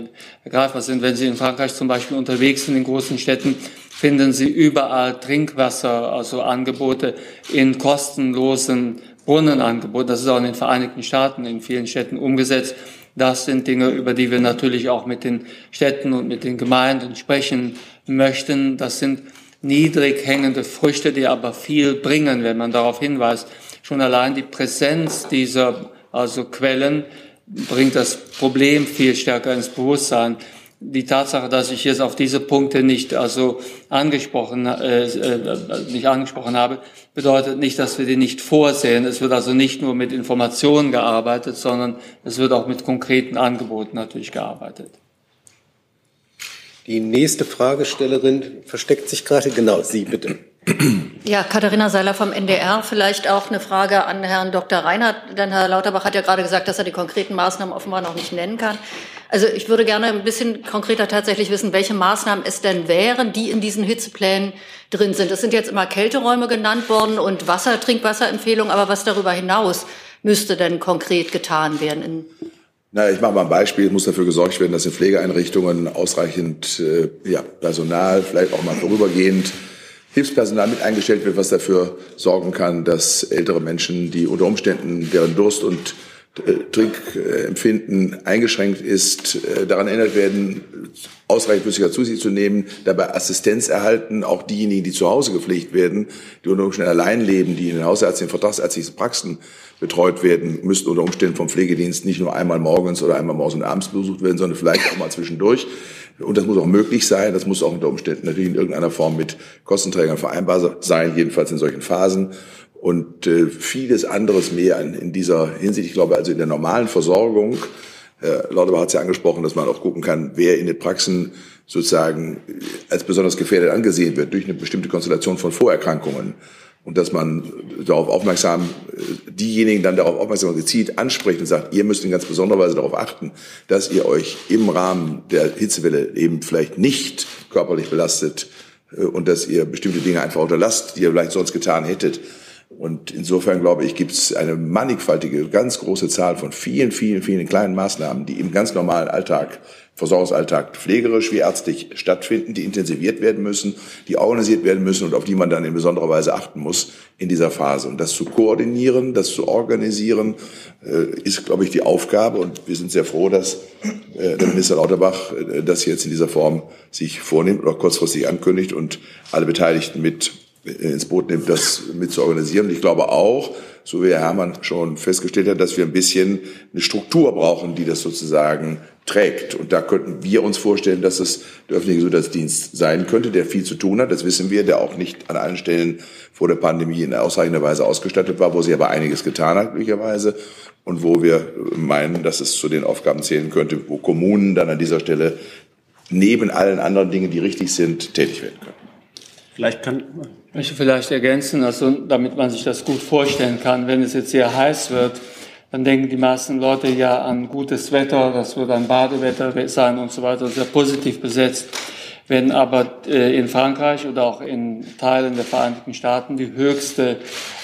ergreifbar sind. Wenn Sie in Frankreich zum Beispiel unterwegs sind in großen Städten, finden Sie überall Trinkwasser, also Angebote in kostenlosen Brunnenangeboten. Das ist auch in den Vereinigten Staaten in vielen Städten umgesetzt. Das sind Dinge, über die wir natürlich auch mit den Städten und mit den Gemeinden sprechen möchten. Das sind niedrig hängende Früchte, die aber viel bringen, wenn man darauf hinweist. Schon allein die Präsenz dieser also Quellen bringt das Problem viel stärker ins Bewusstsein. Die Tatsache, dass ich jetzt auf diese Punkte nicht also angesprochen äh, äh, nicht angesprochen habe, bedeutet nicht, dass wir die nicht vorsehen. Es wird also nicht nur mit Informationen gearbeitet, sondern es wird auch mit konkreten Angeboten natürlich gearbeitet. Die nächste Fragestellerin versteckt sich gerade. Genau, Sie bitte. Ja, Katharina Seiler vom NDR. Vielleicht auch eine Frage an Herrn Dr. Reinhardt, denn Herr Lauterbach hat ja gerade gesagt, dass er die konkreten Maßnahmen offenbar noch nicht nennen kann. Also ich würde gerne ein bisschen konkreter tatsächlich wissen, welche Maßnahmen es denn wären, die in diesen Hitzeplänen drin sind. Es sind jetzt immer Kälteräume genannt worden und Wasser, Trinkwasserempfehlungen, aber was darüber hinaus müsste denn konkret getan werden? Na, ich mache mal ein Beispiel. Es muss dafür gesorgt werden, dass in Pflegeeinrichtungen ausreichend äh, ja, Personal, vielleicht auch mal vorübergehend Hilfspersonal mit eingestellt wird, was dafür sorgen kann, dass ältere Menschen, die unter Umständen deren Durst und Trinkempfinden eingeschränkt ist, äh, daran erinnert werden, ausreichend flüssiger zu sich zu nehmen, dabei Assistenz erhalten, auch diejenigen, die zu Hause gepflegt werden, die unter Umständen allein leben, die in den hausärztlichen, vertragsärztlichen Praxen betreut werden, müssten unter Umständen vom Pflegedienst nicht nur einmal morgens oder einmal morgens und abends besucht werden, sondern vielleicht auch mal zwischendurch. Und das muss auch möglich sein. Das muss auch unter Umständen natürlich in irgendeiner Form mit Kostenträgern vereinbar sein, jedenfalls in solchen Phasen und äh, vieles anderes mehr in, in, dieser Hinsicht. Ich glaube also in der normalen Versorgung, Herr Lauterbach hat es ja angesprochen, dass man auch gucken kann, wer in den Praxen sozusagen als besonders gefährdet angesehen wird durch eine bestimmte Konstellation von Vorerkrankungen und dass man darauf aufmerksam, äh, diejenigen dann darauf aufmerksam gezielt anspricht und sagt, ihr müsst in ganz besonderer Weise darauf achten, dass ihr euch im Rahmen der Hitzewelle eben vielleicht nicht körperlich belastet äh, und dass ihr bestimmte Dinge einfach unterlasst, die ihr vielleicht sonst getan hättet. Und insofern glaube ich, gibt es eine mannigfaltige, ganz große Zahl von vielen, vielen, vielen kleinen Maßnahmen, die im ganz normalen Alltag, Versorgungsalltag pflegerisch wie ärztlich stattfinden, die intensiviert werden müssen, die organisiert werden müssen und auf die man dann in besonderer Weise achten muss in dieser Phase. Und das zu koordinieren, das zu organisieren, äh, ist, glaube ich, die Aufgabe. Und wir sind sehr froh, dass äh, der Minister Lauterbach äh, das jetzt in dieser Form sich vornimmt oder kurzfristig ankündigt und alle Beteiligten mit ins Boot nimmt, das mit zu organisieren. Ich glaube auch, so wie Herr Herrmann schon festgestellt hat, dass wir ein bisschen eine Struktur brauchen, die das sozusagen trägt. Und da könnten wir uns vorstellen, dass es der öffentliche Gesundheitsdienst sein könnte, der viel zu tun hat. Das wissen wir, der auch nicht an allen Stellen vor der Pandemie in ausreichender Weise ausgestattet war, wo sie aber einiges getan hat, glücklicherweise. Und wo wir meinen, dass es zu den Aufgaben zählen könnte, wo Kommunen dann an dieser Stelle neben allen anderen Dingen, die richtig sind, tätig werden können. Vielleicht kann ich möchte vielleicht ergänzen, also damit man sich das gut vorstellen kann, wenn es jetzt sehr heiß wird, dann denken die meisten Leute ja an gutes Wetter, das wird ein Badewetter sein und so weiter, sehr positiv besetzt. Wenn aber äh, in Frankreich oder auch in Teilen der Vereinigten Staaten die höchste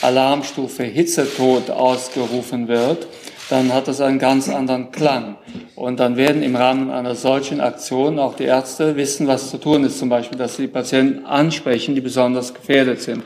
Alarmstufe Hitzetod ausgerufen wird, dann hat das einen ganz anderen Klang. Und dann werden im Rahmen einer solchen Aktion auch die Ärzte wissen, was zu tun ist. Zum Beispiel, dass sie Patienten ansprechen, die besonders gefährdet sind.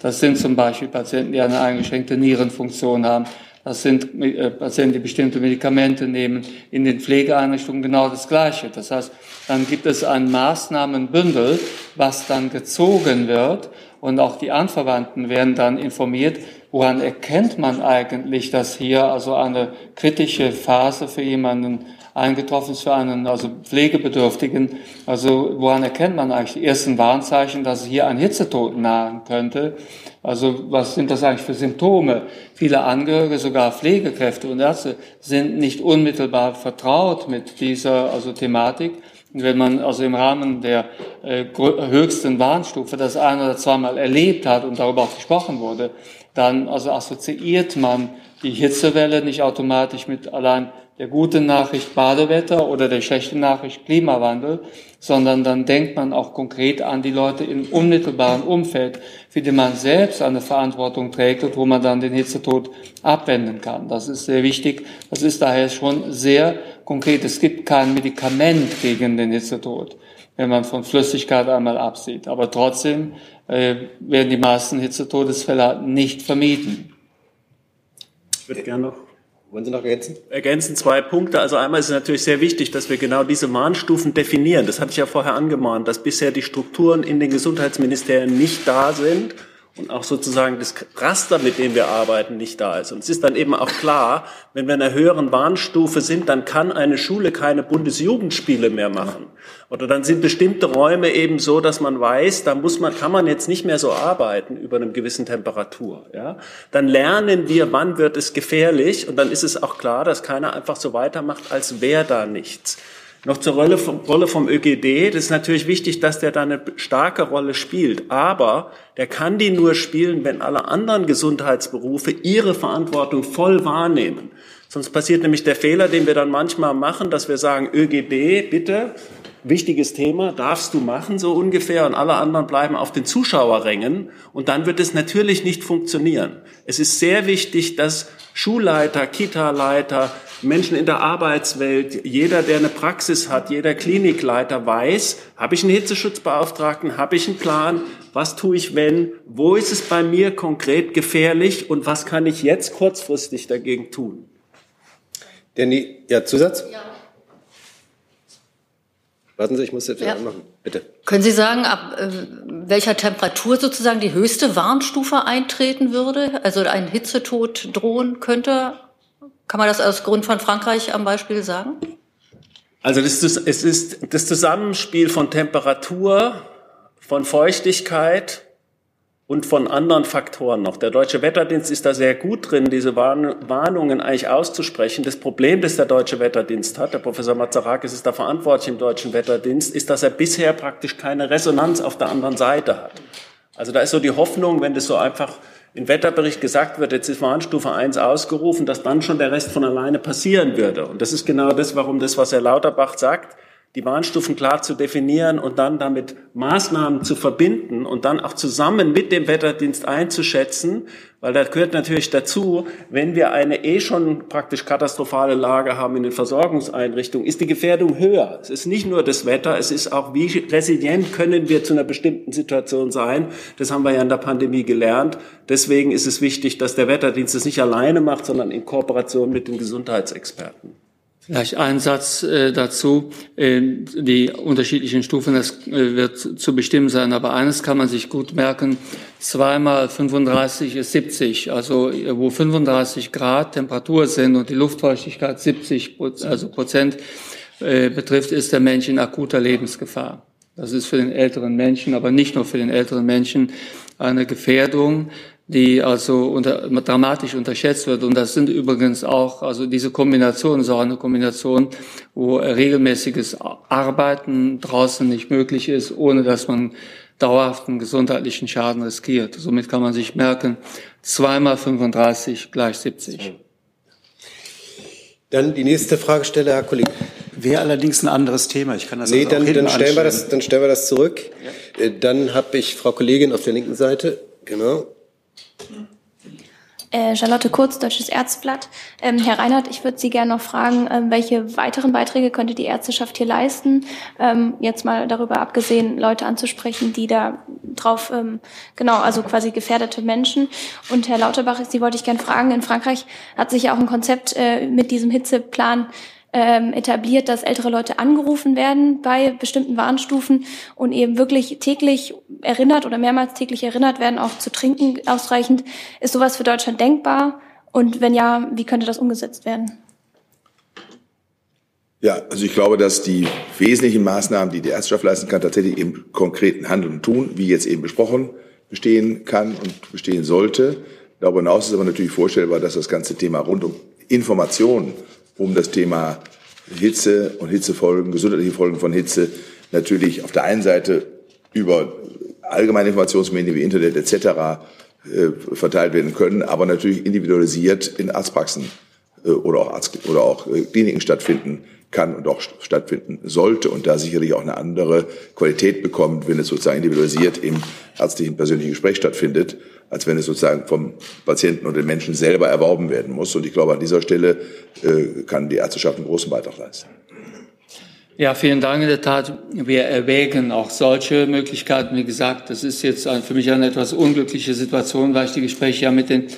Das sind zum Beispiel Patienten, die eine eingeschränkte Nierenfunktion haben. Das sind äh, Patienten, die bestimmte Medikamente nehmen. In den Pflegeeinrichtungen genau das Gleiche. Das heißt, dann gibt es ein Maßnahmenbündel, was dann gezogen wird. Und auch die Anverwandten werden dann informiert, Woran erkennt man eigentlich, dass hier also eine kritische Phase für jemanden eingetroffen ist, für einen also Pflegebedürftigen? Also woran erkennt man eigentlich die ersten Warnzeichen, dass hier ein Hitzetod nahen könnte? Also was sind das eigentlich für Symptome? Viele Angehörige, sogar Pflegekräfte und Ärzte sind nicht unmittelbar vertraut mit dieser also Thematik. wenn man also im Rahmen der äh, höchsten Warnstufe das ein oder zweimal erlebt hat und darüber auch gesprochen wurde, dann also assoziiert man die Hitzewelle nicht automatisch mit allein der guten Nachricht Badewetter oder der schlechten Nachricht Klimawandel, sondern dann denkt man auch konkret an die Leute im unmittelbaren Umfeld, für die man selbst eine Verantwortung trägt und wo man dann den Hitzetod abwenden kann. Das ist sehr wichtig. Das ist daher schon sehr konkret. Es gibt kein Medikament gegen den Hitzetod, wenn man von Flüssigkeit einmal absieht. Aber trotzdem äh, werden die meisten Hitzetodesfälle nicht vermieden. Ich würde gerne noch wollen Sie noch ergänzen? Ergänzen zwei Punkte. Also einmal ist es natürlich sehr wichtig, dass wir genau diese Mahnstufen definieren. Das hatte ich ja vorher angemahnt, dass bisher die Strukturen in den Gesundheitsministerien nicht da sind und auch sozusagen das Raster, mit dem wir arbeiten, nicht da ist. Und es ist dann eben auch klar, wenn wir in einer höheren Warnstufe sind, dann kann eine Schule keine Bundesjugendspiele mehr machen. Oder dann sind bestimmte Räume eben so, dass man weiß, da muss man, kann man jetzt nicht mehr so arbeiten über einem gewissen Temperatur. Ja? Dann lernen wir, wann wird es gefährlich und dann ist es auch klar, dass keiner einfach so weitermacht, als wäre da nichts. Noch zur Rolle vom, Rolle vom ÖGD. Das ist natürlich wichtig, dass der da eine starke Rolle spielt. Aber der kann die nur spielen, wenn alle anderen Gesundheitsberufe ihre Verantwortung voll wahrnehmen. Sonst passiert nämlich der Fehler, den wir dann manchmal machen, dass wir sagen, ÖGB, bitte, wichtiges Thema, darfst du machen, so ungefähr, und alle anderen bleiben auf den Zuschauerrängen. Und dann wird es natürlich nicht funktionieren. Es ist sehr wichtig, dass Schulleiter, Kita-Leiter, Menschen in der Arbeitswelt, jeder, der eine Praxis hat, jeder Klinikleiter weiß, habe ich einen Hitzeschutzbeauftragten, habe ich einen Plan, was tue ich wenn, wo ist es bei mir konkret gefährlich und was kann ich jetzt kurzfristig dagegen tun. Der, ja, Zusatz? Ja. Warten Sie, ich muss jetzt ja. machen. Bitte. Können Sie sagen, ab äh, welcher Temperatur sozusagen die höchste Warnstufe eintreten würde? Also ein Hitzetod drohen könnte? Kann man das aus Grund von Frankreich am Beispiel sagen? Also das es ist das Zusammenspiel von Temperatur, von Feuchtigkeit und von anderen Faktoren noch. Der Deutsche Wetterdienst ist da sehr gut drin, diese Warnungen eigentlich auszusprechen. Das Problem, das der Deutsche Wetterdienst hat, der Professor Mazarakis ist da verantwortlich im Deutschen Wetterdienst, ist, dass er bisher praktisch keine Resonanz auf der anderen Seite hat. Also da ist so die Hoffnung, wenn das so einfach im Wetterbericht gesagt wird, jetzt ist Warnstufe 1 ausgerufen, dass dann schon der Rest von alleine passieren würde. Und das ist genau das, warum das, was Herr Lauterbach sagt, die Warnstufen klar zu definieren und dann damit Maßnahmen zu verbinden und dann auch zusammen mit dem Wetterdienst einzuschätzen, weil das gehört natürlich dazu, wenn wir eine eh schon praktisch katastrophale Lage haben in den Versorgungseinrichtungen, ist die Gefährdung höher. Es ist nicht nur das Wetter, es ist auch, wie resilient können wir zu einer bestimmten Situation sein. Das haben wir ja in der Pandemie gelernt. Deswegen ist es wichtig, dass der Wetterdienst es nicht alleine macht, sondern in Kooperation mit den Gesundheitsexperten. Vielleicht ein Satz äh, dazu. Äh, die unterschiedlichen Stufen, das äh, wird zu bestimmen sein. Aber eines kann man sich gut merken. Zweimal 35 ist 70. Also äh, wo 35 Grad Temperatur sind und die Luftfeuchtigkeit 70 also Prozent äh, betrifft, ist der Mensch in akuter Lebensgefahr. Das ist für den älteren Menschen, aber nicht nur für den älteren Menschen eine Gefährdung die also unter, dramatisch unterschätzt wird. Und das sind übrigens auch, also diese Kombination ist auch eine Kombination, wo regelmäßiges Arbeiten draußen nicht möglich ist, ohne dass man dauerhaften gesundheitlichen Schaden riskiert. Somit kann man sich merken, zweimal 35 gleich 70. Dann die nächste Fragestelle, Herr Kollege. Wäre allerdings ein anderes Thema. Ich kann das nee, also dann, dann, stellen wir das, dann stellen wir das zurück. Ja. Äh, dann habe ich Frau Kollegin auf der linken Seite. Genau. Äh, Charlotte Kurz, Deutsches Ärzteblatt. Ähm, Herr Reinhardt, ich würde Sie gerne noch fragen, ähm, welche weiteren Beiträge könnte die Ärzteschaft hier leisten? Ähm, jetzt mal darüber abgesehen, Leute anzusprechen, die da drauf, ähm, genau, also quasi gefährdete Menschen. Und Herr Lauterbach, Sie wollte ich gerne fragen, in Frankreich hat sich ja auch ein Konzept äh, mit diesem Hitzeplan ähm, etabliert, dass ältere Leute angerufen werden bei bestimmten Warnstufen und eben wirklich täglich erinnert oder mehrmals täglich erinnert werden, auch zu trinken ausreichend. Ist sowas für Deutschland denkbar? Und wenn ja, wie könnte das umgesetzt werden? Ja, also ich glaube, dass die wesentlichen Maßnahmen, die die Ärzteschaft leisten kann, tatsächlich im konkreten Handeln und Tun, wie jetzt eben besprochen, bestehen kann und bestehen sollte. Darüber hinaus ist aber natürlich vorstellbar, dass das ganze Thema rund um Informationen um das Thema Hitze und Hitzefolgen, gesundheitliche Folgen von Hitze natürlich auf der einen Seite über allgemeine Informationsmedien wie Internet etc. Äh, verteilt werden können, aber natürlich individualisiert in Arztpraxen oder auch Arzt oder auch äh, Kliniken stattfinden kann und auch stattfinden sollte und da sicherlich auch eine andere Qualität bekommt, wenn es sozusagen individualisiert im ärztlichen persönlichen Gespräch stattfindet, als wenn es sozusagen vom Patienten und den Menschen selber erworben werden muss. Und ich glaube, an dieser Stelle äh, kann die Ärzteschaft einen großen Beitrag leisten. Ja, vielen Dank. In der Tat, wir erwägen auch solche Möglichkeiten. Wie gesagt, das ist jetzt für mich eine etwas unglückliche Situation, weil ich die Gespräche ja mit den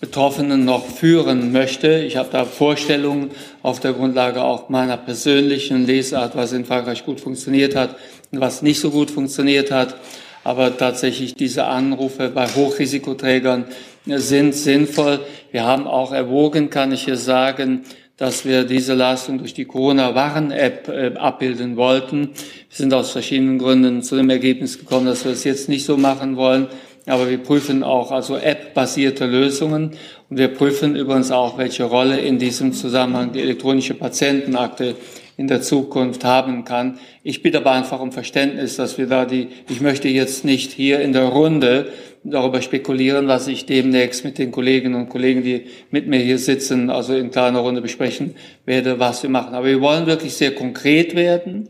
Betroffenen noch führen möchte. Ich habe da Vorstellungen auf der Grundlage auch meiner persönlichen Lesart, was in Frankreich gut funktioniert hat und was nicht so gut funktioniert hat. Aber tatsächlich diese Anrufe bei Hochrisikoträgern sind sinnvoll. Wir haben auch erwogen, kann ich hier sagen, dass wir diese Leistung durch die Corona-Warn-App äh, abbilden wollten. Wir sind aus verschiedenen Gründen zu dem Ergebnis gekommen, dass wir es jetzt nicht so machen wollen. Aber wir prüfen auch also App-basierte Lösungen und wir prüfen übrigens auch, welche Rolle in diesem Zusammenhang die elektronische Patientenakte in der Zukunft haben kann. Ich bitte aber einfach um Verständnis, dass wir da die, ich möchte jetzt nicht hier in der Runde darüber spekulieren, was ich demnächst mit den Kolleginnen und Kollegen, die mit mir hier sitzen, also in kleiner Runde besprechen werde, was wir machen. Aber wir wollen wirklich sehr konkret werden.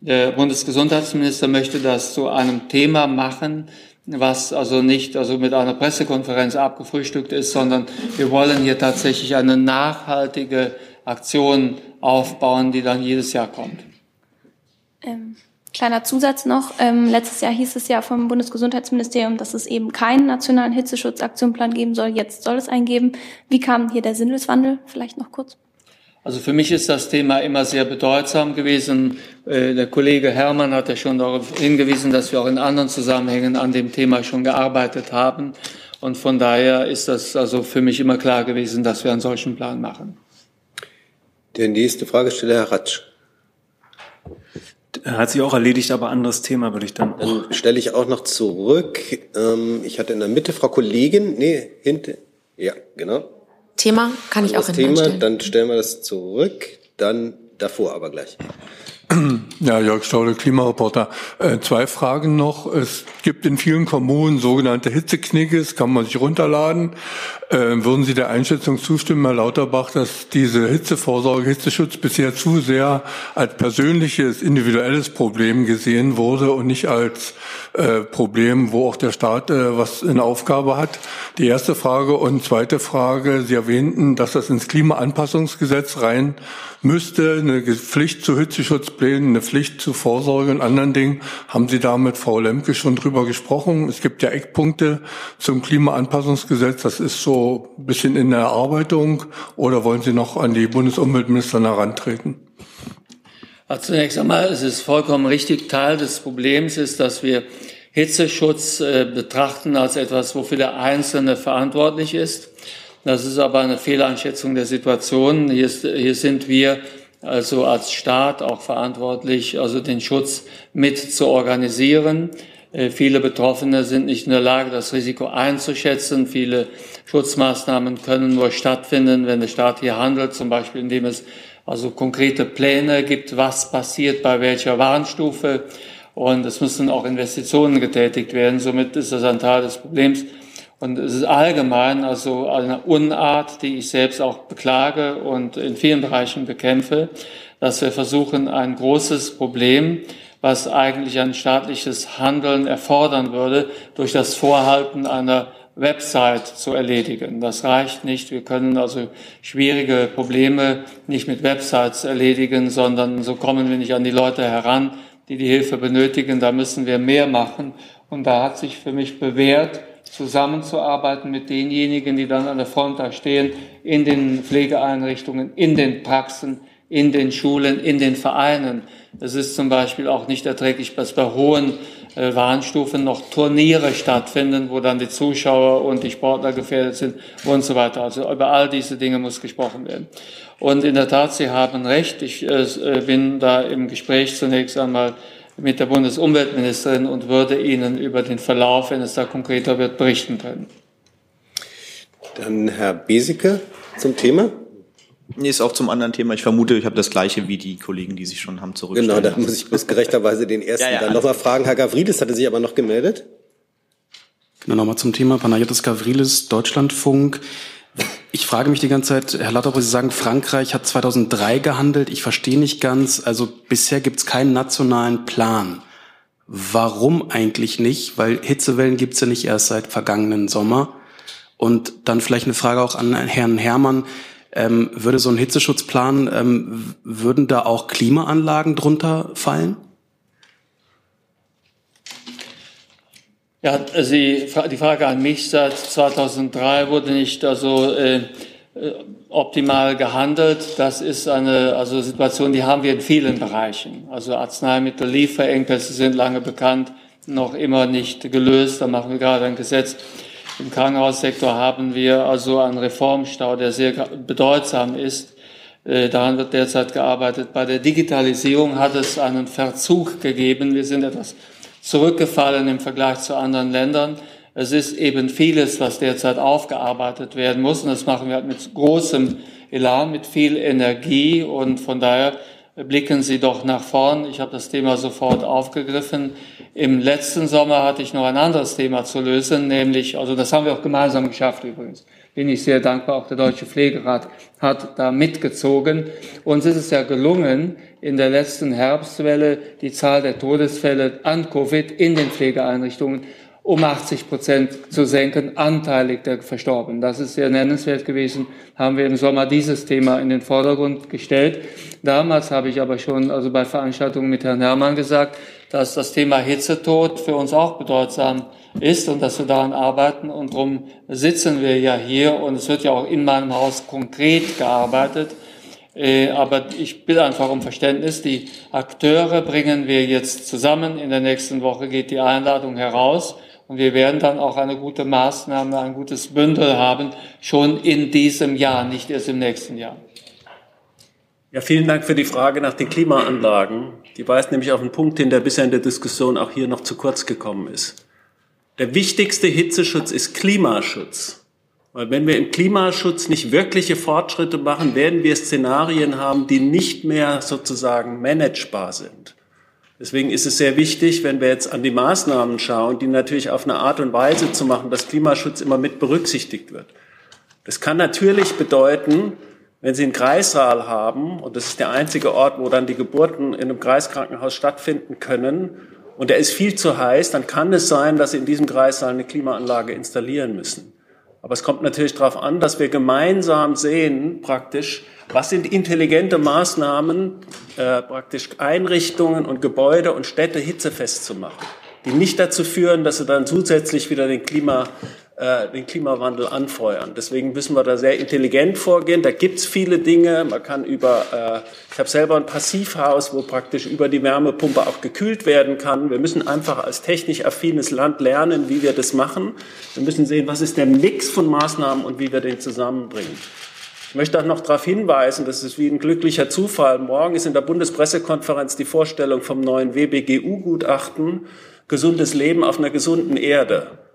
Der Bundesgesundheitsminister möchte das zu einem Thema machen, was also nicht also mit einer Pressekonferenz abgefrühstückt ist, sondern wir wollen hier tatsächlich eine nachhaltige Aktion aufbauen, die dann jedes Jahr kommt. Ähm, kleiner Zusatz noch. Ähm, letztes Jahr hieß es ja vom Bundesgesundheitsministerium, dass es eben keinen nationalen Hitzeschutzaktionsplan geben soll. Jetzt soll es einen geben. Wie kam hier der Sinneswandel? Vielleicht noch kurz. Also für mich ist das Thema immer sehr bedeutsam gewesen. Äh, der Kollege Hermann hat ja schon darauf hingewiesen, dass wir auch in anderen Zusammenhängen an dem Thema schon gearbeitet haben. Und von daher ist das also für mich immer klar gewesen, dass wir einen solchen Plan machen. Der nächste Fragesteller, Herr Ratsch. Hat sich auch erledigt, aber anderes Thema würde ich dann. Dann stelle ich auch noch zurück. Ähm, ich hatte in der Mitte Frau Kollegin, nee, hinten, ja, genau. Thema kann ich auch in Thema, dann stellen wir das zurück, dann davor aber gleich. Ja, Jörg Staude, Klimareporter. Äh, zwei Fragen noch. Es gibt in vielen Kommunen sogenannte Hitzeknickes, kann man sich runterladen. Äh, würden Sie der Einschätzung zustimmen, Herr Lauterbach, dass diese Hitzevorsorge, Hitzeschutz bisher zu sehr als persönliches, individuelles Problem gesehen wurde und nicht als äh, Problem, wo auch der Staat was in Aufgabe hat? Die erste Frage. Und zweite Frage, Sie erwähnten, dass das ins Klimaanpassungsgesetz rein müsste, eine Pflicht zu Hitzeschutzplänen, eine Pflicht zu Vorsorge und anderen Dingen. Haben Sie da mit Frau Lemke schon drüber gesprochen? Es gibt ja Eckpunkte zum Klimaanpassungsgesetz. Das ist so ein bisschen in der Erarbeitung. Oder wollen Sie noch an die Bundesumweltminister herantreten? Zunächst einmal, es ist vollkommen richtig. Teil des Problems ist, dass wir Hitzeschutz äh, betrachten als etwas, wofür der Einzelne verantwortlich ist. Das ist aber eine Fehleinschätzung der Situation. Hier, hier sind wir also als Staat auch verantwortlich, also den Schutz mit zu organisieren. Äh, viele Betroffene sind nicht in der Lage, das Risiko einzuschätzen. Viele Schutzmaßnahmen können nur stattfinden, wenn der Staat hier handelt, zum Beispiel indem es also konkrete Pläne gibt, was passiert bei welcher Warnstufe. Und es müssen auch Investitionen getätigt werden. Somit ist das ein Teil des Problems. Und es ist allgemein also eine Unart, die ich selbst auch beklage und in vielen Bereichen bekämpfe, dass wir versuchen, ein großes Problem, was eigentlich ein staatliches Handeln erfordern würde, durch das Vorhalten einer Website zu erledigen. Das reicht nicht. Wir können also schwierige Probleme nicht mit Websites erledigen, sondern so kommen wir nicht an die Leute heran, die die Hilfe benötigen. Da müssen wir mehr machen. Und da hat sich für mich bewährt, zusammenzuarbeiten mit denjenigen, die dann an der Front da stehen, in den Pflegeeinrichtungen, in den Praxen, in den Schulen, in den Vereinen. Es ist zum Beispiel auch nicht erträglich, dass bei hohen äh, Warnstufen noch Turniere stattfinden, wo dann die Zuschauer und die Sportler gefährdet sind und so weiter. Also über all diese Dinge muss gesprochen werden. Und in der Tat, Sie haben recht. Ich äh, bin da im Gespräch zunächst einmal mit der Bundesumweltministerin und würde Ihnen über den Verlauf, wenn es da konkreter wird, berichten können. Dann Herr Beseke zum Thema. Nee, ist auch zum anderen Thema. Ich vermute, ich habe das gleiche wie die Kollegen, die sich schon haben zurückgestellt. Genau, da muss ich bloß gerechterweise den ersten ja, ja, dann nochmal fragen. Herr Gavrilis hatte sich aber noch gemeldet. Genau, nochmal zum Thema Panayotis Gavrilis, Deutschlandfunk. Ich frage mich die ganze Zeit, Herr Lauterbach, Sie sagen, Frankreich hat 2003 gehandelt. Ich verstehe nicht ganz. Also bisher gibt es keinen nationalen Plan. Warum eigentlich nicht? Weil Hitzewellen gibt es ja nicht erst seit vergangenen Sommer. Und dann vielleicht eine Frage auch an Herrn Herrmann. Ähm, würde so ein Hitzeschutzplan, ähm, würden da auch Klimaanlagen drunter fallen? Ja, also die, Frage an mich, seit 2003 wurde nicht also äh, optimal gehandelt. Das ist eine also Situation, die haben wir in vielen Bereichen. Also Arzneimittellieferengpässe sind lange bekannt, noch immer nicht gelöst. Da machen wir gerade ein Gesetz. Im Krankenhaussektor haben wir also einen Reformstau, der sehr bedeutsam ist. Äh, daran wird derzeit gearbeitet. Bei der Digitalisierung hat es einen Verzug gegeben. Wir sind etwas zurückgefallen im Vergleich zu anderen Ländern. Es ist eben vieles, was derzeit aufgearbeitet werden muss. Und das machen wir halt mit großem Elan, mit viel Energie. Und von daher blicken Sie doch nach vorn. Ich habe das Thema sofort aufgegriffen. Im letzten Sommer hatte ich noch ein anderes Thema zu lösen, nämlich, also das haben wir auch gemeinsam geschafft übrigens, bin ich sehr dankbar. Auch der Deutsche Pflegerat hat da mitgezogen. Uns ist es ja gelungen, in der letzten Herbstwelle die Zahl der Todesfälle an Covid in den Pflegeeinrichtungen um 80 Prozent zu senken, anteilig der Verstorbenen. Das ist sehr nennenswert gewesen. Haben wir im Sommer dieses Thema in den Vordergrund gestellt. Damals habe ich aber schon, also bei Veranstaltungen mit Herrn Herrmann gesagt, dass das Thema Hitzetod für uns auch bedeutsam ist und dass wir daran arbeiten. Und darum sitzen wir ja hier und es wird ja auch in meinem Haus konkret gearbeitet. Äh, aber ich bitte einfach um Verständnis. Die Akteure bringen wir jetzt zusammen. In der nächsten Woche geht die Einladung heraus. Und wir werden dann auch eine gute Maßnahme, ein gutes Bündel haben, schon in diesem Jahr, nicht erst im nächsten Jahr. Ja, vielen Dank für die Frage nach den Klimaanlagen. Die weist nämlich auf einen Punkt hin, der bisher in der Diskussion auch hier noch zu kurz gekommen ist. Der wichtigste Hitzeschutz ist Klimaschutz. Weil wenn wir im Klimaschutz nicht wirkliche Fortschritte machen, werden wir Szenarien haben, die nicht mehr sozusagen managebar sind. Deswegen ist es sehr wichtig, wenn wir jetzt an die Maßnahmen schauen, die natürlich auf eine Art und Weise zu machen, dass Klimaschutz immer mit berücksichtigt wird. Das kann natürlich bedeuten, wenn Sie einen Kreissaal haben, und das ist der einzige Ort, wo dann die Geburten in einem Kreiskrankenhaus stattfinden können, und der ist viel zu heiß, dann kann es sein, dass Sie in diesem Kreissaal eine Klimaanlage installieren müssen. Aber es kommt natürlich darauf an, dass wir gemeinsam sehen, praktisch, was sind intelligente Maßnahmen, äh, praktisch Einrichtungen und Gebäude und Städte hitzefest zu machen, die nicht dazu führen, dass sie dann zusätzlich wieder den Klima den Klimawandel anfeuern. Deswegen müssen wir da sehr intelligent vorgehen. Da gibt's viele Dinge. Man kann über, äh, ich habe selber ein Passivhaus, wo praktisch über die Wärmepumpe auch gekühlt werden kann. Wir müssen einfach als technisch affines Land lernen, wie wir das machen. Wir müssen sehen, was ist der Mix von Maßnahmen und wie wir den zusammenbringen. Ich möchte auch noch darauf hinweisen, das ist wie ein glücklicher Zufall. Morgen ist in der Bundespressekonferenz die Vorstellung vom neuen WBGU-Gutachten Gesundes Leben auf einer gesunden Erde.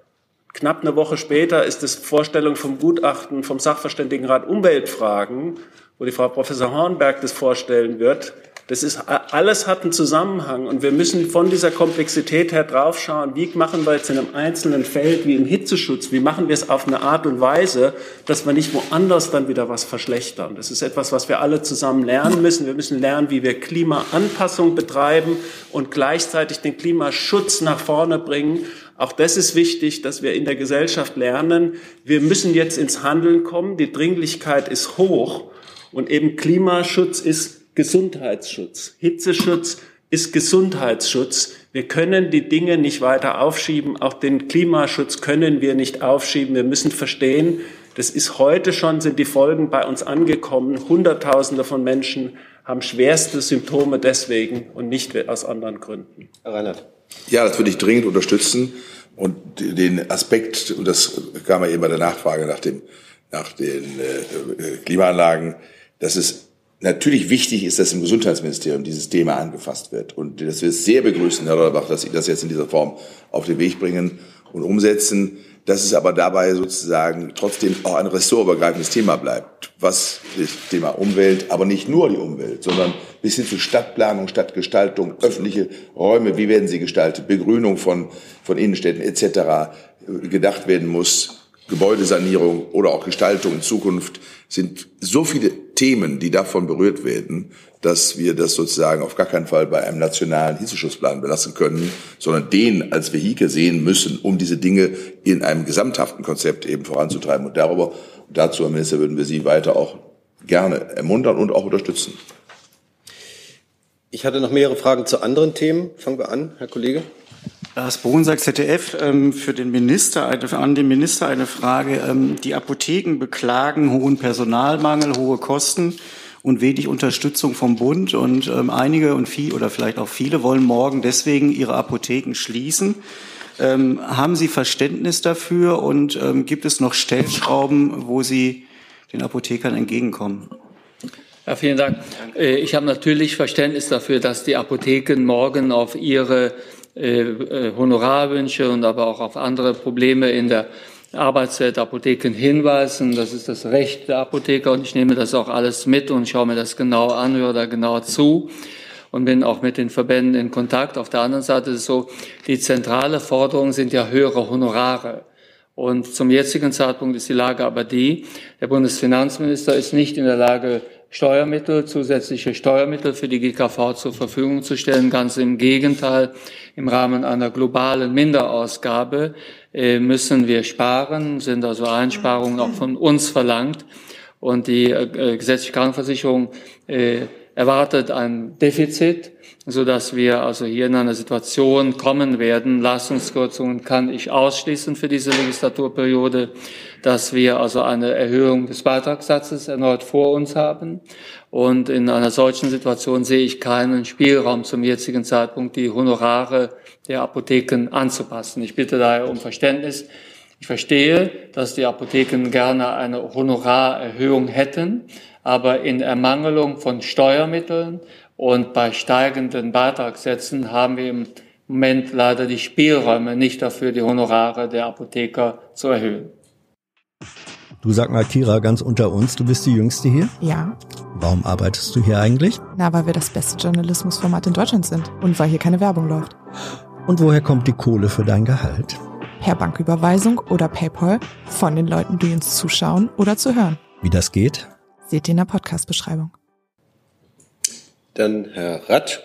Knapp eine Woche später ist es Vorstellung vom Gutachten vom Sachverständigenrat Umweltfragen, wo die Frau Professor Hornberg das vorstellen wird. Das ist, alles hat einen Zusammenhang und wir müssen von dieser Komplexität her draufschauen, wie machen wir jetzt in einem einzelnen Feld wie im Hitzeschutz, wie machen wir es auf eine Art und Weise, dass wir nicht woanders dann wieder was verschlechtern. Das ist etwas, was wir alle zusammen lernen müssen. Wir müssen lernen, wie wir Klimaanpassung betreiben und gleichzeitig den Klimaschutz nach vorne bringen auch das ist wichtig, dass wir in der Gesellschaft lernen, wir müssen jetzt ins Handeln kommen. Die Dringlichkeit ist hoch und eben Klimaschutz ist Gesundheitsschutz. Hitzeschutz ist Gesundheitsschutz. Wir können die Dinge nicht weiter aufschieben. Auch den Klimaschutz können wir nicht aufschieben. Wir müssen verstehen, das ist heute schon, sind die Folgen bei uns angekommen. Hunderttausende von Menschen haben schwerste Symptome deswegen und nicht aus anderen Gründen. Herr Reinhardt. Ja, das würde ich dringend unterstützen. Und den Aspekt, und das kam ja eben bei der Nachfrage nach, dem, nach den äh, Klimaanlagen, dass es natürlich wichtig ist, dass im Gesundheitsministerium dieses Thema angefasst wird. Und dass wir sehr begrüßen, Herr Lauterbach, dass Sie das jetzt in dieser Form auf den Weg bringen und umsetzen dass es aber dabei sozusagen trotzdem auch ein ressortübergreifendes Thema bleibt, was das Thema Umwelt, aber nicht nur die Umwelt, sondern bis hin zu Stadtplanung, Stadtgestaltung, öffentliche Räume, wie werden sie gestaltet, Begrünung von, von Innenstädten etc. gedacht werden muss, Gebäudesanierung oder auch Gestaltung in Zukunft sind so viele Themen, die davon berührt werden, dass wir das sozusagen auf gar keinen Fall bei einem nationalen Hitzeschutzplan belassen können, sondern den als Vehikel sehen müssen, um diese Dinge in einem gesamthaften Konzept eben voranzutreiben. Und darüber, dazu, Herr Minister, würden wir Sie weiter auch gerne ermuntern und auch unterstützen. Ich hatte noch mehrere Fragen zu anderen Themen. Fangen wir an, Herr Kollege. Lars Bohnsack, ZDF, ähm, für den Minister, an den Minister eine Frage. Ähm, die Apotheken beklagen hohen Personalmangel, hohe Kosten und wenig Unterstützung vom Bund. Und ähm, einige und viele oder vielleicht auch viele wollen morgen deswegen ihre Apotheken schließen. Haben Sie Verständnis dafür und gibt es noch Stellschrauben, wo Sie den Apothekern entgegenkommen? Ja, vielen Dank. Äh, ich habe natürlich Verständnis dafür, dass die Apotheken morgen auf ihre Honorarwünsche und aber auch auf andere Probleme in der Arbeitswelt Apotheken hinweisen. Das ist das Recht der Apotheker und ich nehme das auch alles mit und schaue mir das genau an, höre da genau zu und bin auch mit den Verbänden in Kontakt. Auf der anderen Seite ist es so, die zentrale Forderung sind ja höhere Honorare. Und zum jetzigen Zeitpunkt ist die Lage aber die, der Bundesfinanzminister ist nicht in der Lage, Steuermittel, zusätzliche Steuermittel für die GKV zur Verfügung zu stellen. Ganz im Gegenteil, im Rahmen einer globalen Minderausgabe äh, müssen wir sparen, sind also Einsparungen auch von uns verlangt. Und die äh, gesetzliche Krankenversicherung äh, erwartet ein Defizit, so dass wir also hier in eine Situation kommen werden. Leistungskürzungen kann ich ausschließen für diese Legislaturperiode, dass wir also eine Erhöhung des Beitragssatzes erneut vor uns haben. Und in einer solchen Situation sehe ich keinen Spielraum zum jetzigen Zeitpunkt, die Honorare der Apotheken anzupassen. Ich bitte daher um Verständnis. Ich verstehe, dass die Apotheken gerne eine Honorarerhöhung hätten, aber in Ermangelung von Steuermitteln und bei steigenden Beitragssätzen haben wir im Moment leider die Spielräume nicht dafür, die Honorare der Apotheker zu erhöhen. Du sag mal, Kira, ganz unter uns, du bist die Jüngste hier? Ja. Warum arbeitest du hier eigentlich? Na, weil wir das beste Journalismusformat in Deutschland sind und weil hier keine Werbung läuft. Und woher kommt die Kohle für dein Gehalt? Per Banküberweisung oder PayPal von den Leuten, die uns zuschauen oder zu hören. Wie das geht? Seht ihr in der Podcast-Beschreibung. Dann Herr Ratt.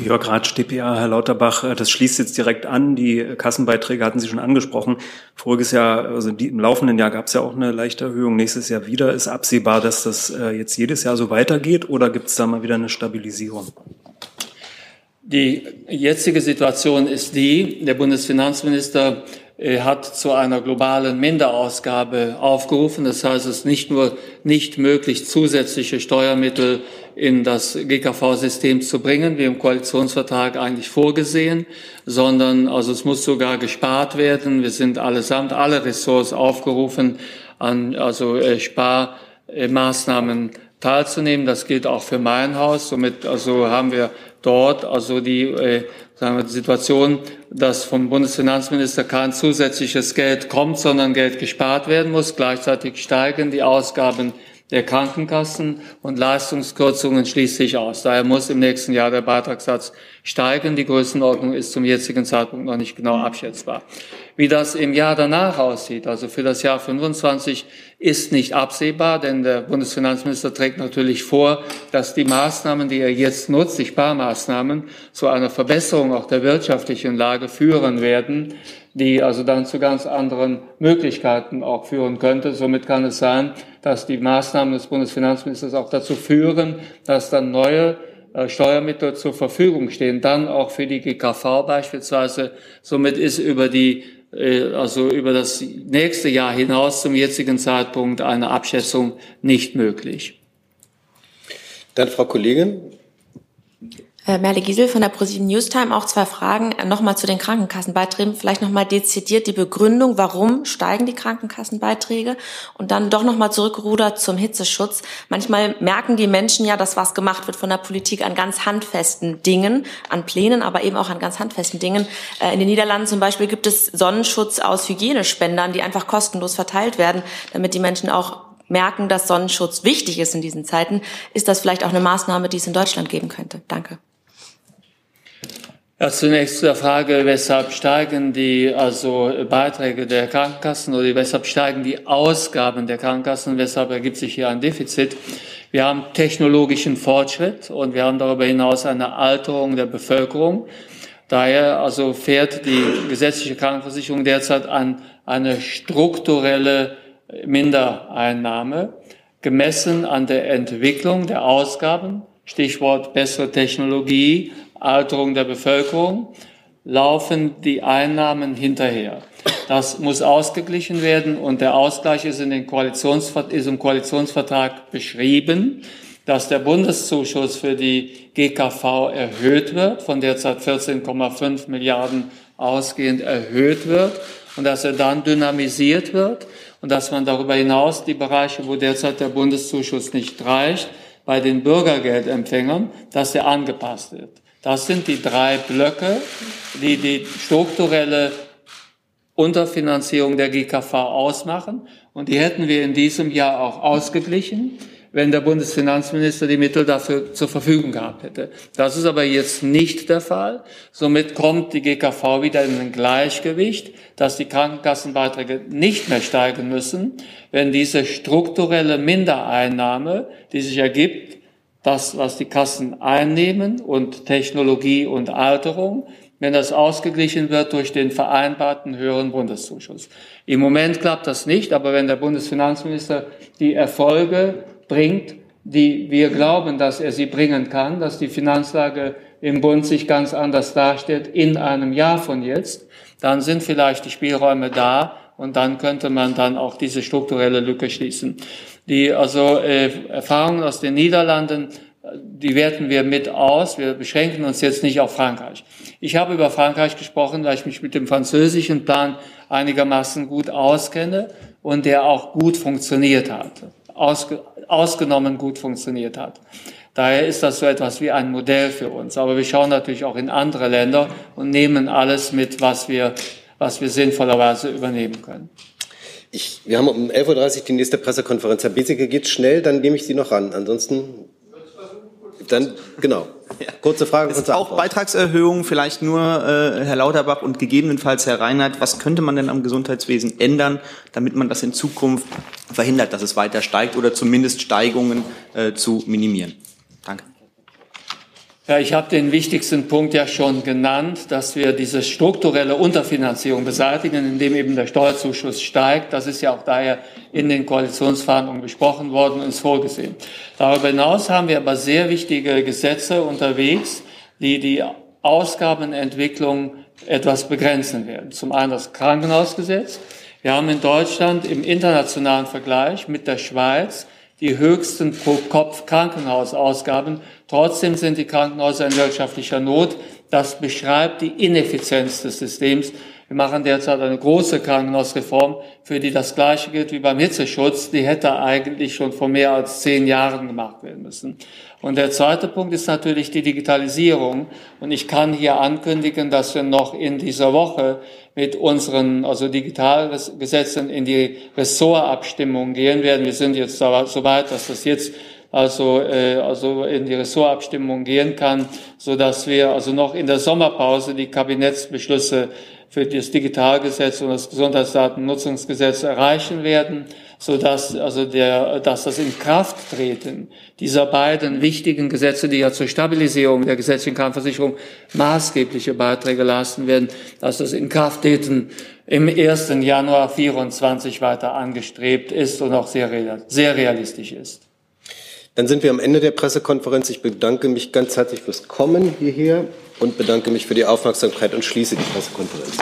Jörg Ratsch, DPA, Herr Lauterbach, äh, das schließt jetzt direkt an. Die Kassenbeiträge hatten Sie schon angesprochen. Voriges Jahr, also im laufenden Jahr gab es ja auch eine leichte Erhöhung. Nächstes Jahr wieder. Ist absehbar, dass das äh, jetzt jedes Jahr so weitergeht oder gibt es da mal wieder eine Stabilisierung? Die jetzige Situation ist die, der Bundesfinanzminister äh, hat zu einer globalen Minderausgabe aufgerufen. Das heißt, es ist nicht nur nicht möglich, zusätzliche Steuermittel in das GKV-System zu bringen, wie im Koalitionsvertrag eigentlich vorgesehen, sondern also es muss sogar gespart werden. Wir sind allesamt alle Ressorts aufgerufen, an also äh, Sparmaßnahmen teilzunehmen. Das gilt auch für mein Haus. Somit also haben wir dort also die äh, sagen wir, die Situation, dass vom Bundesfinanzminister kein zusätzliches Geld kommt, sondern Geld gespart werden muss. Gleichzeitig steigen die Ausgaben der Krankenkassen und Leistungskürzungen schließt sich aus. Daher muss im nächsten Jahr der Beitragssatz steigen. Die Größenordnung ist zum jetzigen Zeitpunkt noch nicht genau abschätzbar. Wie das im Jahr danach aussieht, also für das Jahr 25, ist nicht absehbar, denn der Bundesfinanzminister trägt natürlich vor, dass die Maßnahmen, die er jetzt nutzt, die Sparmaßnahmen, zu einer Verbesserung auch der wirtschaftlichen Lage führen werden, die also dann zu ganz anderen Möglichkeiten auch führen könnte. Somit kann es sein, dass die Maßnahmen des Bundesfinanzministers auch dazu führen, dass dann neue äh, Steuermittel zur Verfügung stehen, dann auch für die GKV beispielsweise. Somit ist über die also über das nächste Jahr hinaus zum jetzigen Zeitpunkt eine Abschätzung nicht möglich. Dann Frau Kollegin. Äh, Merle Giesel von der ProSieben Newstime. Auch zwei Fragen. Äh, nochmal zu den Krankenkassenbeiträgen. Vielleicht nochmal dezidiert die Begründung, warum steigen die Krankenkassenbeiträge? Und dann doch nochmal zurückgerudert zum Hitzeschutz. Manchmal merken die Menschen ja, dass was gemacht wird von der Politik an ganz handfesten Dingen, an Plänen, aber eben auch an ganz handfesten Dingen. Äh, in den Niederlanden zum Beispiel gibt es Sonnenschutz aus Hygienespendern, die einfach kostenlos verteilt werden, damit die Menschen auch merken, dass Sonnenschutz wichtig ist in diesen Zeiten. Ist das vielleicht auch eine Maßnahme, die es in Deutschland geben könnte? Danke. Ja, zunächst zu der Frage, weshalb steigen die also Beiträge der Krankenkassen oder weshalb steigen die Ausgaben der Krankenkassen, weshalb ergibt sich hier ein Defizit. Wir haben technologischen Fortschritt und wir haben darüber hinaus eine Alterung der Bevölkerung. Daher also fährt die gesetzliche Krankenversicherung derzeit an eine strukturelle Mindereinnahme, gemessen an der Entwicklung der Ausgaben, Stichwort bessere Technologie, Alterung der Bevölkerung, laufen die Einnahmen hinterher. Das muss ausgeglichen werden und der Ausgleich ist, in den Koalitionsver ist im Koalitionsvertrag beschrieben, dass der Bundeszuschuss für die GKV erhöht wird, von derzeit 14,5 Milliarden ausgehend erhöht wird und dass er dann dynamisiert wird und dass man darüber hinaus die Bereiche, wo derzeit der Bundeszuschuss nicht reicht, bei den Bürgergeldempfängern, dass er angepasst wird. Das sind die drei Blöcke, die die strukturelle Unterfinanzierung der GKV ausmachen. Und die hätten wir in diesem Jahr auch ausgeglichen, wenn der Bundesfinanzminister die Mittel dafür zur Verfügung gehabt hätte. Das ist aber jetzt nicht der Fall. Somit kommt die GKV wieder in ein Gleichgewicht, dass die Krankenkassenbeiträge nicht mehr steigen müssen, wenn diese strukturelle Mindereinnahme, die sich ergibt, das, was die Kassen einnehmen und Technologie und Alterung, wenn das ausgeglichen wird durch den vereinbarten höheren Bundeszuschuss. Im Moment klappt das nicht, aber wenn der Bundesfinanzminister die Erfolge bringt, die wir glauben, dass er sie bringen kann, dass die Finanzlage im Bund sich ganz anders darstellt in einem Jahr von jetzt, dann sind vielleicht die Spielräume da und dann könnte man dann auch diese strukturelle Lücke schließen. Die also äh, Erfahrungen aus den Niederlanden, die werten wir mit aus. Wir beschränken uns jetzt nicht auf Frankreich. Ich habe über Frankreich gesprochen, weil ich mich mit dem französischen Plan einigermaßen gut auskenne und der auch gut funktioniert hat, ausge, ausgenommen gut funktioniert hat. Daher ist das so etwas wie ein Modell für uns. Aber wir schauen natürlich auch in andere Länder und nehmen alles mit, was wir, was wir sinnvollerweise übernehmen können. Ich, wir haben um 11.30 Uhr die nächste Pressekonferenz. Herr Beseke, geht schnell, dann nehme ich Sie noch ran. Ansonsten, dann, genau. Kurze Frage, kurze Auch Beitragserhöhungen, vielleicht nur äh, Herr Lauterbach und gegebenenfalls Herr Reinhardt. Was könnte man denn am Gesundheitswesen ändern, damit man das in Zukunft verhindert, dass es weiter steigt oder zumindest Steigungen äh, zu minimieren? Danke. Ja, ich habe den wichtigsten Punkt ja schon genannt, dass wir diese strukturelle Unterfinanzierung beseitigen, indem eben der Steuerzuschuss steigt. Das ist ja auch daher in den Koalitionsverhandlungen besprochen worden und ist vorgesehen. Darüber hinaus haben wir aber sehr wichtige Gesetze unterwegs, die die Ausgabenentwicklung etwas begrenzen werden. Zum einen das Krankenhausgesetz. Wir haben in Deutschland im internationalen Vergleich mit der Schweiz die höchsten Pro-Kopf-Krankenhausausgaben. Trotzdem sind die Krankenhäuser in wirtschaftlicher Not. Das beschreibt die Ineffizienz des Systems. Wir machen derzeit eine große Krankenhausreform, für die das Gleiche gilt wie beim Hitzeschutz. Die hätte eigentlich schon vor mehr als zehn Jahren gemacht werden müssen. Und der zweite Punkt ist natürlich die Digitalisierung. Und ich kann hier ankündigen, dass wir noch in dieser Woche mit unseren also Digitalgesetzen in die Ressortabstimmung gehen werden. Wir sind jetzt so weit, dass das jetzt also, äh, also in die Ressortabstimmung gehen kann, so dass wir also noch in der Sommerpause die Kabinettsbeschlüsse für das Digitalgesetz und das Gesundheitsdatennutzungsgesetz erreichen werden, so dass also der, dass das in Kraft treten dieser beiden wichtigen Gesetze, die ja zur Stabilisierung der gesetzlichen Krankenversicherung maßgebliche Beiträge leisten werden, dass das in Kraft treten im 1. Januar 24 weiter angestrebt ist und auch sehr, sehr realistisch ist. Dann sind wir am Ende der Pressekonferenz. Ich bedanke mich ganz herzlich fürs Kommen hierher und bedanke mich für die Aufmerksamkeit und schließe die Pressekonferenz.